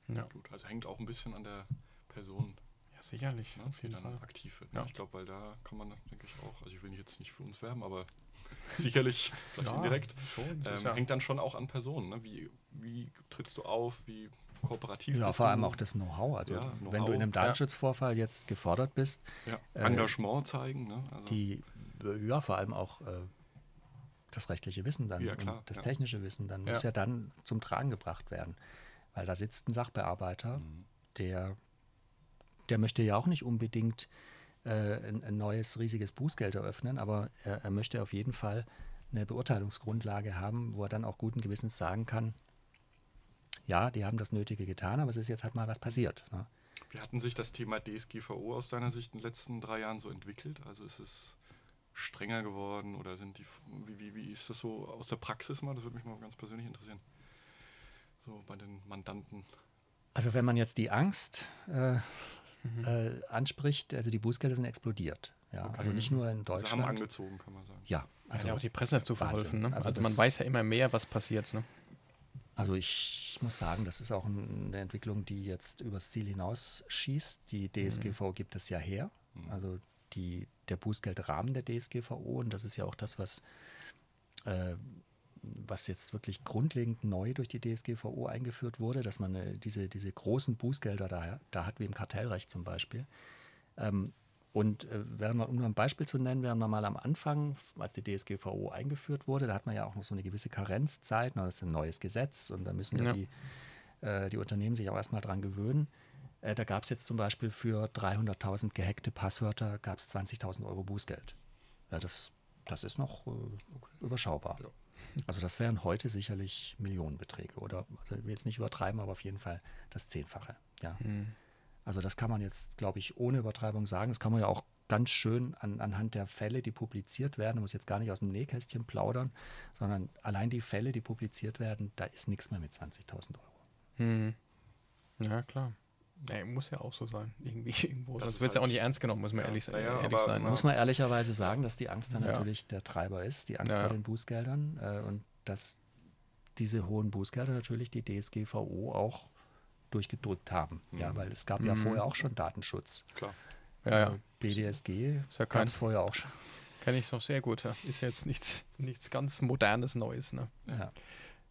Ja. Gut, also hängt auch ein bisschen an der Person, ja, sicherlich. ne, auf die dann Fall. aktiv wird. ne? Ja. Ich glaube, weil da kann man, denke ich, auch, also ich will jetzt nicht für uns werben, aber sicherlich, vielleicht Ja, indirekt, schon. Ähm, hängt dann schon auch an Personen. Ne? Wie, wie trittst du auf? Wie kooperativ Ja, bist vor allem auch das Know-how. Also Ja, wenn Know-how, du in einem ja. Datenschutzvorfall jetzt gefordert bist, ja, äh, Engagement zeigen. Ne? Also, die ja vor allem auch äh, das rechtliche Wissen dann Ja, klar, und das ja. technische Wissen dann muss Ja. ja dann zum Tragen gebracht werden. Weil da sitzt ein Sachbearbeiter, Mhm. der, der möchte ja auch nicht unbedingt äh, ein, ein neues riesiges Bußgeld eröffnen, aber er, er möchte auf jeden Fall eine Beurteilungsgrundlage haben, wo er dann auch guten Gewissens sagen kann, ja, die haben das Nötige getan, aber es ist jetzt halt mal was passiert. Ne? Wie hatten sich das Thema DSGVO aus deiner Sicht in den letzten drei Jahren so entwickelt? Also ist es strenger geworden oder sind die, wie, wie, wie ist das so aus der Praxis mal? Das würde mich mal ganz persönlich interessieren. So bei den Mandanten. Also wenn man jetzt die Angst äh, äh, anspricht, also die Bußgelder sind explodiert. Ja, also nicht nur in Also haben Deutschland. angezogen, kann man sagen. ja, Also ja auch die Presse dazu Wahnsinn. verholfen. Ne? Also Also, man weiß ja immer mehr, was passiert. Ne? Also ich muss sagen, das ist auch ein- eine Entwicklung, die jetzt übers Ziel hinaus schießt. Die DSGVO gibt es ja her. Also die, der Bußgeldrahmen der DSGVO und das ist ja auch das, was, äh, was jetzt wirklich grundlegend neu durch die DSGVO eingeführt wurde, dass man äh, diese, diese großen Bußgelder da, da hat, wie im Kartellrecht zum Beispiel. Ähm, und äh, während man, um ein Beispiel zu nennen, während man mal am Anfang, als die DSGVO eingeführt wurde, da hat man ja auch noch so eine gewisse Karenzzeit, na, das ist ein neues Gesetz und da müssen ja, Ja. die, äh, die Unternehmen sich auch erstmal dran gewöhnen. Äh, da gab es jetzt zum Beispiel für 300.000 gehackte Passwörter gab es 20.000 Euro Bußgeld. Ja, das, das ist noch äh, überschaubar. Ja. Also das wären heute sicherlich Millionenbeträge oder also ich will jetzt nicht übertreiben, aber auf jeden Fall das Zehnfache. Ja. Also das kann man jetzt, glaube ich, ohne Übertreibung sagen. Das kann man ja auch ganz schön an, anhand der Fälle, die publiziert werden, man muss jetzt gar nicht aus dem Nähkästchen plaudern, sondern allein die Fälle, die publiziert werden, da ist nichts mehr mit 20.000 Euro. Hm. Ja, klar. Ja, muss ja auch so sein. Irgendwie irgendwo. Das Sonst wird es ja auch halt- nicht ernst genommen, muss man Ja, ehrlich, ja, ehrlich aber sein. Muss man ehrlicherweise sagen, dass die Angst dann Ja. natürlich der Treiber ist, die Angst Ja. vor den Bußgeldern äh, und dass diese hohen Bußgelder natürlich die DSGVO auch durchgedrückt haben. Ja, weil es gab ja Mhm. vorher auch schon Datenschutz. Klar. Ja, ja. BDSG Ist ja gab es vorher auch schon. kenne ich noch sehr gut. Ja. Ist jetzt nichts, nichts ganz Modernes Neues. Ne? Ja.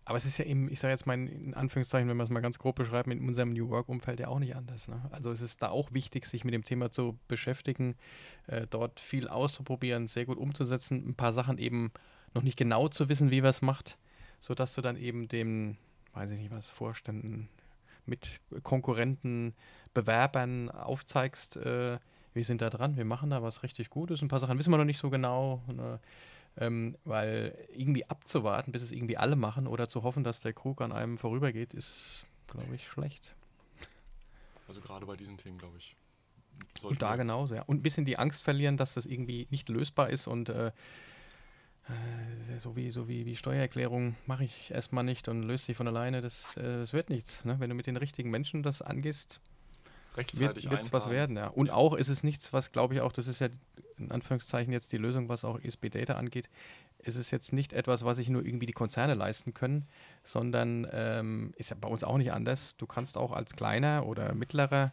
Aber es ist ja eben, ich sage jetzt mal in Anführungszeichen, wenn man es mal ganz grob beschreibt, in unserem New Work-Umfeld ja auch nicht anders. Ne? Also es ist da auch wichtig, sich mit dem Thema zu beschäftigen, äh, dort viel auszuprobieren, sehr gut umzusetzen, ein paar Sachen eben noch nicht genau zu wissen, wie man es macht, sodass du dann eben dem, weiß ich nicht was, Vorständen, mit Konkurrenten, Bewerbern aufzeigst, äh, wir sind da dran, wir machen da was richtig Gutes. Ein paar Sachen wissen wir noch nicht so genau. Ne? Ähm, weil irgendwie abzuwarten, bis es irgendwie alle machen oder zu hoffen, dass der Krug an einem vorübergeht, ist, glaube ich, schlecht. Also gerade bei diesen Themen, glaube ich. Und da genauso, ja. Und ein bisschen die Angst verlieren, dass das irgendwie nicht lösbar ist und äh, so wie, so wie, wie Steuererklärung mache ich erstmal nicht und löst sich von alleine, das, äh, das wird nichts. Ne? Wenn du mit den richtigen Menschen das angehst, rechtzeitig wird es was werden, ja. Und Ja. auch ist es nichts, was glaube ich auch, das ist ja in Anführungszeichen jetzt die Lösung, was auch ESP Data angeht. ist es jetzt nicht etwas, was sich nur irgendwie die Konzerne leisten können, sondern ähm, ist ja bei uns auch nicht anders. Du kannst auch als kleiner oder mittlerer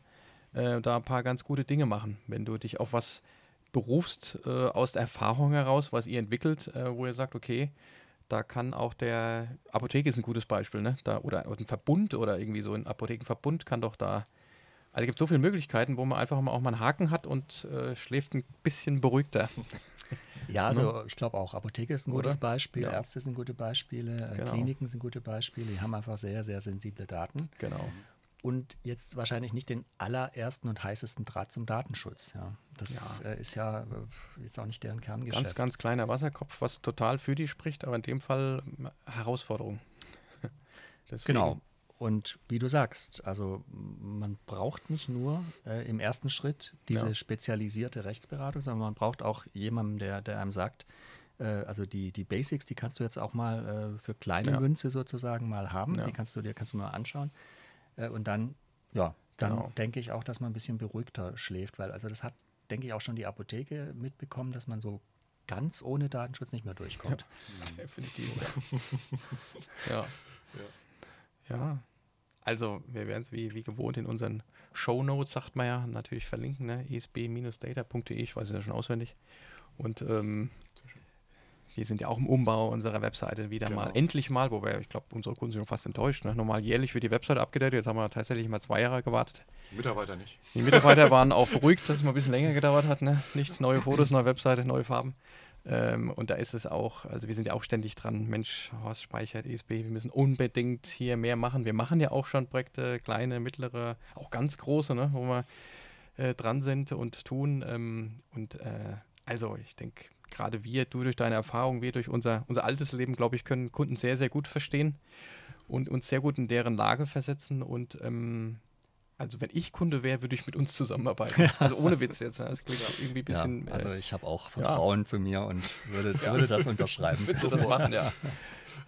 äh, da ein paar ganz gute Dinge machen, wenn du dich auf was berufst äh, aus der Erfahrung heraus, was ihr entwickelt, äh, wo ihr sagt, okay, da kann auch der Apotheke ist ein gutes Beispiel, ne? Da, oder, oder ein Verbund oder irgendwie so ein Apothekenverbund kann doch da. Also es gibt so viele Möglichkeiten, wo man einfach mal auch mal einen Haken hat und äh, schläft ein bisschen beruhigter. Ja, also ich glaube auch, Apotheke ist ein gutes Oder? Beispiel, Ja. Ärzte sind gute Beispiele, äh, Genau. Kliniken sind gute Beispiele, die haben einfach sehr, sehr sensible Daten. Genau. Und jetzt wahrscheinlich nicht den allerersten und heißesten Draht zum Datenschutz. Ja. Das Ja. Äh, ist ja äh, jetzt auch nicht deren Kerngeschäft. Ganz, ganz kleiner Wasserkopf, was total für die spricht, aber in dem Fall ähm, Herausforderung. Deswegen- Genau. Und wie du sagst, also man braucht nicht nur äh, im ersten Schritt diese Ja. spezialisierte Rechtsberatung, sondern man braucht auch jemanden, der, der einem sagt, äh, also die, die Basics, die kannst du jetzt auch mal äh, für kleine Ja. Münze sozusagen mal haben. Ja. Die kannst du dir kannst du mal anschauen. Äh, und dann, ja, dann Genau. denke ich auch, dass man ein bisschen beruhigter schläft, weil also das hat, denke ich, auch schon die Apotheke mitbekommen, dass man so ganz ohne Datenschutz nicht mehr durchkommt. Definitiv. Ja. ja. ja. Also, wir werden es wie, wie gewohnt in unseren Shownotes, sagt man ja, natürlich verlinken, ne? esb-data.de, ich weiß es ja schon auswendig. Und ähm, wir sind ja auch im Umbau unserer Webseite wieder mal, Genau. endlich mal, wobei ich glaube, unsere Kunden sind schon fast enttäuscht. Ne? Normal jährlich wird die Webseite abgedatet, jetzt haben wir tatsächlich mal zwei Jahre gewartet. Die Mitarbeiter nicht. Die Mitarbeiter waren auch beruhigt, dass es mal ein bisschen länger gedauert hat. Ne? Nicht neue Fotos, neue Webseite, neue Farben. Ähm, und da ist es auch, also wir sind ja auch ständig dran, Mensch, Horst speichert ESB, wir müssen unbedingt hier mehr machen. Wir machen ja auch schon Projekte, kleine, mittlere, auch ganz große, ne? wo wir äh, dran sind und tun. Ähm, und äh, also ich denke, gerade wir, du durch deine Erfahrung, wir durch unser, unser altes Leben, glaube ich, können Kunden sehr, sehr gut verstehen und uns sehr gut in deren Lage versetzen. Und ähm, also wenn ich Kunde wäre, würde ich mit uns zusammenarbeiten. Also ohne Witz jetzt. Das klingt irgendwie ein bisschen. ja, also äh, ich habe auch Vertrauen zu mir und würde, Ja. würde das unterschreiben. Willst du das machen, ja.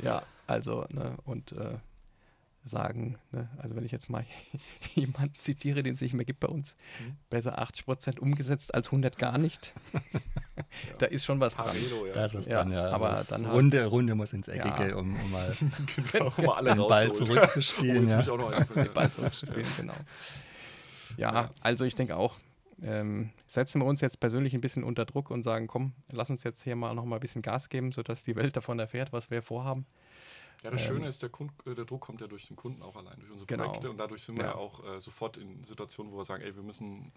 Ja, also, ne, und äh, sagen, ne, also wenn ich jetzt mal jemanden zitiere, den es nicht mehr gibt bei uns, Mhm. besser 80 Prozent umgesetzt als 100 gar nicht. Da ist schon was dran. Pareto, ja. Da ist was Ja, dran, ja. aber das dann halt- Runde, Runde muss ins Eckige, Ja. um, um mal genau, mal alle den Ball zurückzuspielen. Oh, ja. auch noch Den Ball zurückzuspielen, genau. Ja, also ich denke auch, ähm, setzen wir uns jetzt persönlich ein bisschen unter Druck und sagen, komm, lass uns jetzt hier mal noch mal ein bisschen Gas geben, sodass die Welt davon erfährt, was wir vorhaben. Ja, das Ähm, Schöne ist, der, Kund, äh, der Druck kommt ja durch den Kunden auch allein, durch unsere Genau. Projekte. Und dadurch sind wir Ja. ja, auch äh, sofort in Situationen, wo wir sagen, ey, wir müssen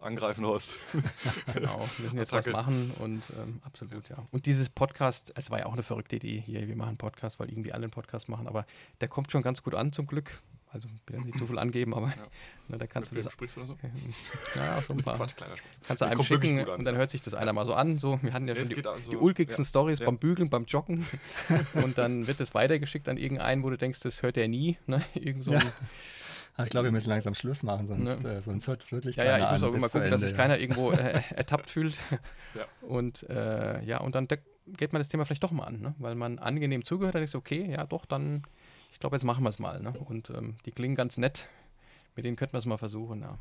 angreifen, Horst. Genau, wir müssen jetzt was Attacke. machen und ähm, absolut, ja. Und dieses Podcast, es war ja auch eine verrückte Idee hier, wir machen einen Podcast, weil irgendwie alle einen Podcast machen, aber der kommt schon ganz gut an zum Glück. Also ich will jetzt nicht zu viel angeben, aber ne, da kannst Mit du das, sprichst du oder so? ja, schon ein paar. Quatsch, kleiner Spaß. Kannst du einem schicken an. und dann hört sich das einer mal so an. So, wir hatten ja Nee, schon die, also- die ulkigsten ja, Stories ja. beim Bügeln, beim Joggen. und dann wird es weitergeschickt an irgendeinen, wo du denkst, das hört er nie. Ne? Irgend so Ja. ich glaube, wir müssen langsam Schluss machen, sonst, Ne. äh, sonst hört es wirklich ja, keiner ja, ich muss auch bis immer gucken, dass Ende, sich ja. keiner irgendwo äh, ertappt fühlt. Ja. Und äh, ja, und dann geht man das Thema vielleicht doch mal an, ne? weil man angenehm zugehört hat. Ich so, okay, ja, doch, dann, ich glaube, jetzt machen wir es mal. Ne? Und ähm, die klingen ganz nett. Mit denen könnten wir es mal versuchen. Ja.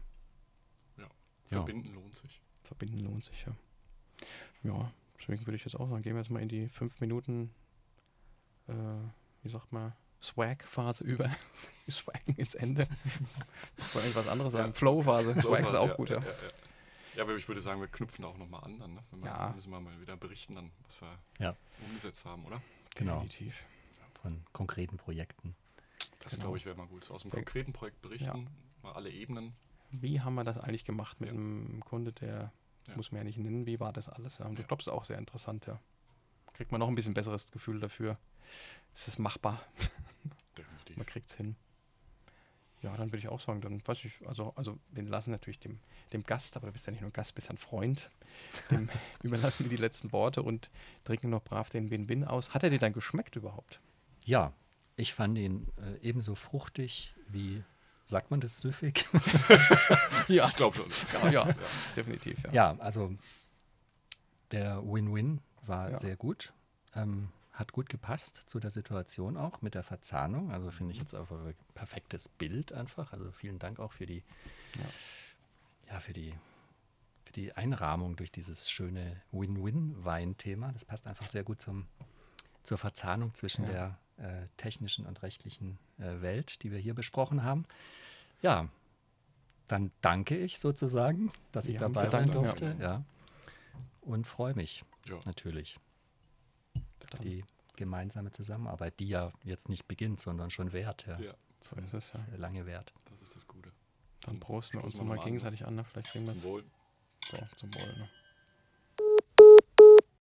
Ja. Verbinden lohnt sich. Verbinden lohnt sich, ja. Ja, deswegen würde ich jetzt auch sagen, gehen wir jetzt mal in die fünf Minuten, äh, wie sagt man, Swag-Phase über. Wir swaggen ins Ende. Ich wollte eigentlich was anderes sagen. Ja. Flow-Phase. Swag ist auch gut, ja. Ja, ja. ja, aber ich würde sagen, wir knüpfen auch nochmal an. Dann, ne? Wenn wir, Ja. müssen wir mal wieder berichten, dann, was wir Ja. umgesetzt haben, oder? Genau. Definitiv. Von konkreten Projekten. Das Genau. glaube ich wäre mal gut. So aus dem konkreten Projekt berichten, mal alle Ebenen. Wie haben wir das eigentlich gemacht mit Ja. einem Kunde, der, Ja. muss man ja nicht nennen, wie war das alles? Ja, und ich Ja. glaube, es ist auch sehr interessant, ja. Kriegt man noch ein bisschen besseres Gefühl dafür. Ist es machbar? Definitiv. Man kriegt es hin. Ja, dann würde ich auch sagen, dann weiß ich, also, also wir lassen natürlich dem, dem Gast, aber du bist ja nicht nur Gast, bist ja ein Freund, dem überlassen wir die letzten Worte und trinken noch brav den Win-Win aus. Hat er dir dann geschmeckt überhaupt? Ja, ich fand ihn äh, ebenso fruchtig wie, sagt man das süffig? Ja, Ich glaube schon. ja, ja, definitiv, ja. Ja, also der Win-Win war Ja. sehr gut. Ähm, hat gut gepasst zu der Situation auch mit der Verzahnung. Also finde ich jetzt einfach ein perfektes Bild einfach. Also vielen Dank auch für die, ja, für die, für die Einrahmung durch dieses schöne Win-Win-Wein-Thema. Das passt einfach sehr gut zum, zur Verzahnung zwischen Ja. der äh, technischen und rechtlichen äh, Welt, die wir hier besprochen haben. Ja, dann danke ich sozusagen, dass ich haben dabei sein ja. durfte. Ja. Und freue mich Ja. natürlich auf die gemeinsame Zusammenarbeit, die ja jetzt nicht beginnt, sondern schon währt. Ja. Ja, so ist es, ja. Sehr lange währt. das ist das Gute. Dann prosten wir uns nochmal noch mal an. gegenseitig an. ne? Vielleicht kriegen wir Zum es Wohl. so zum Wohl. Ne?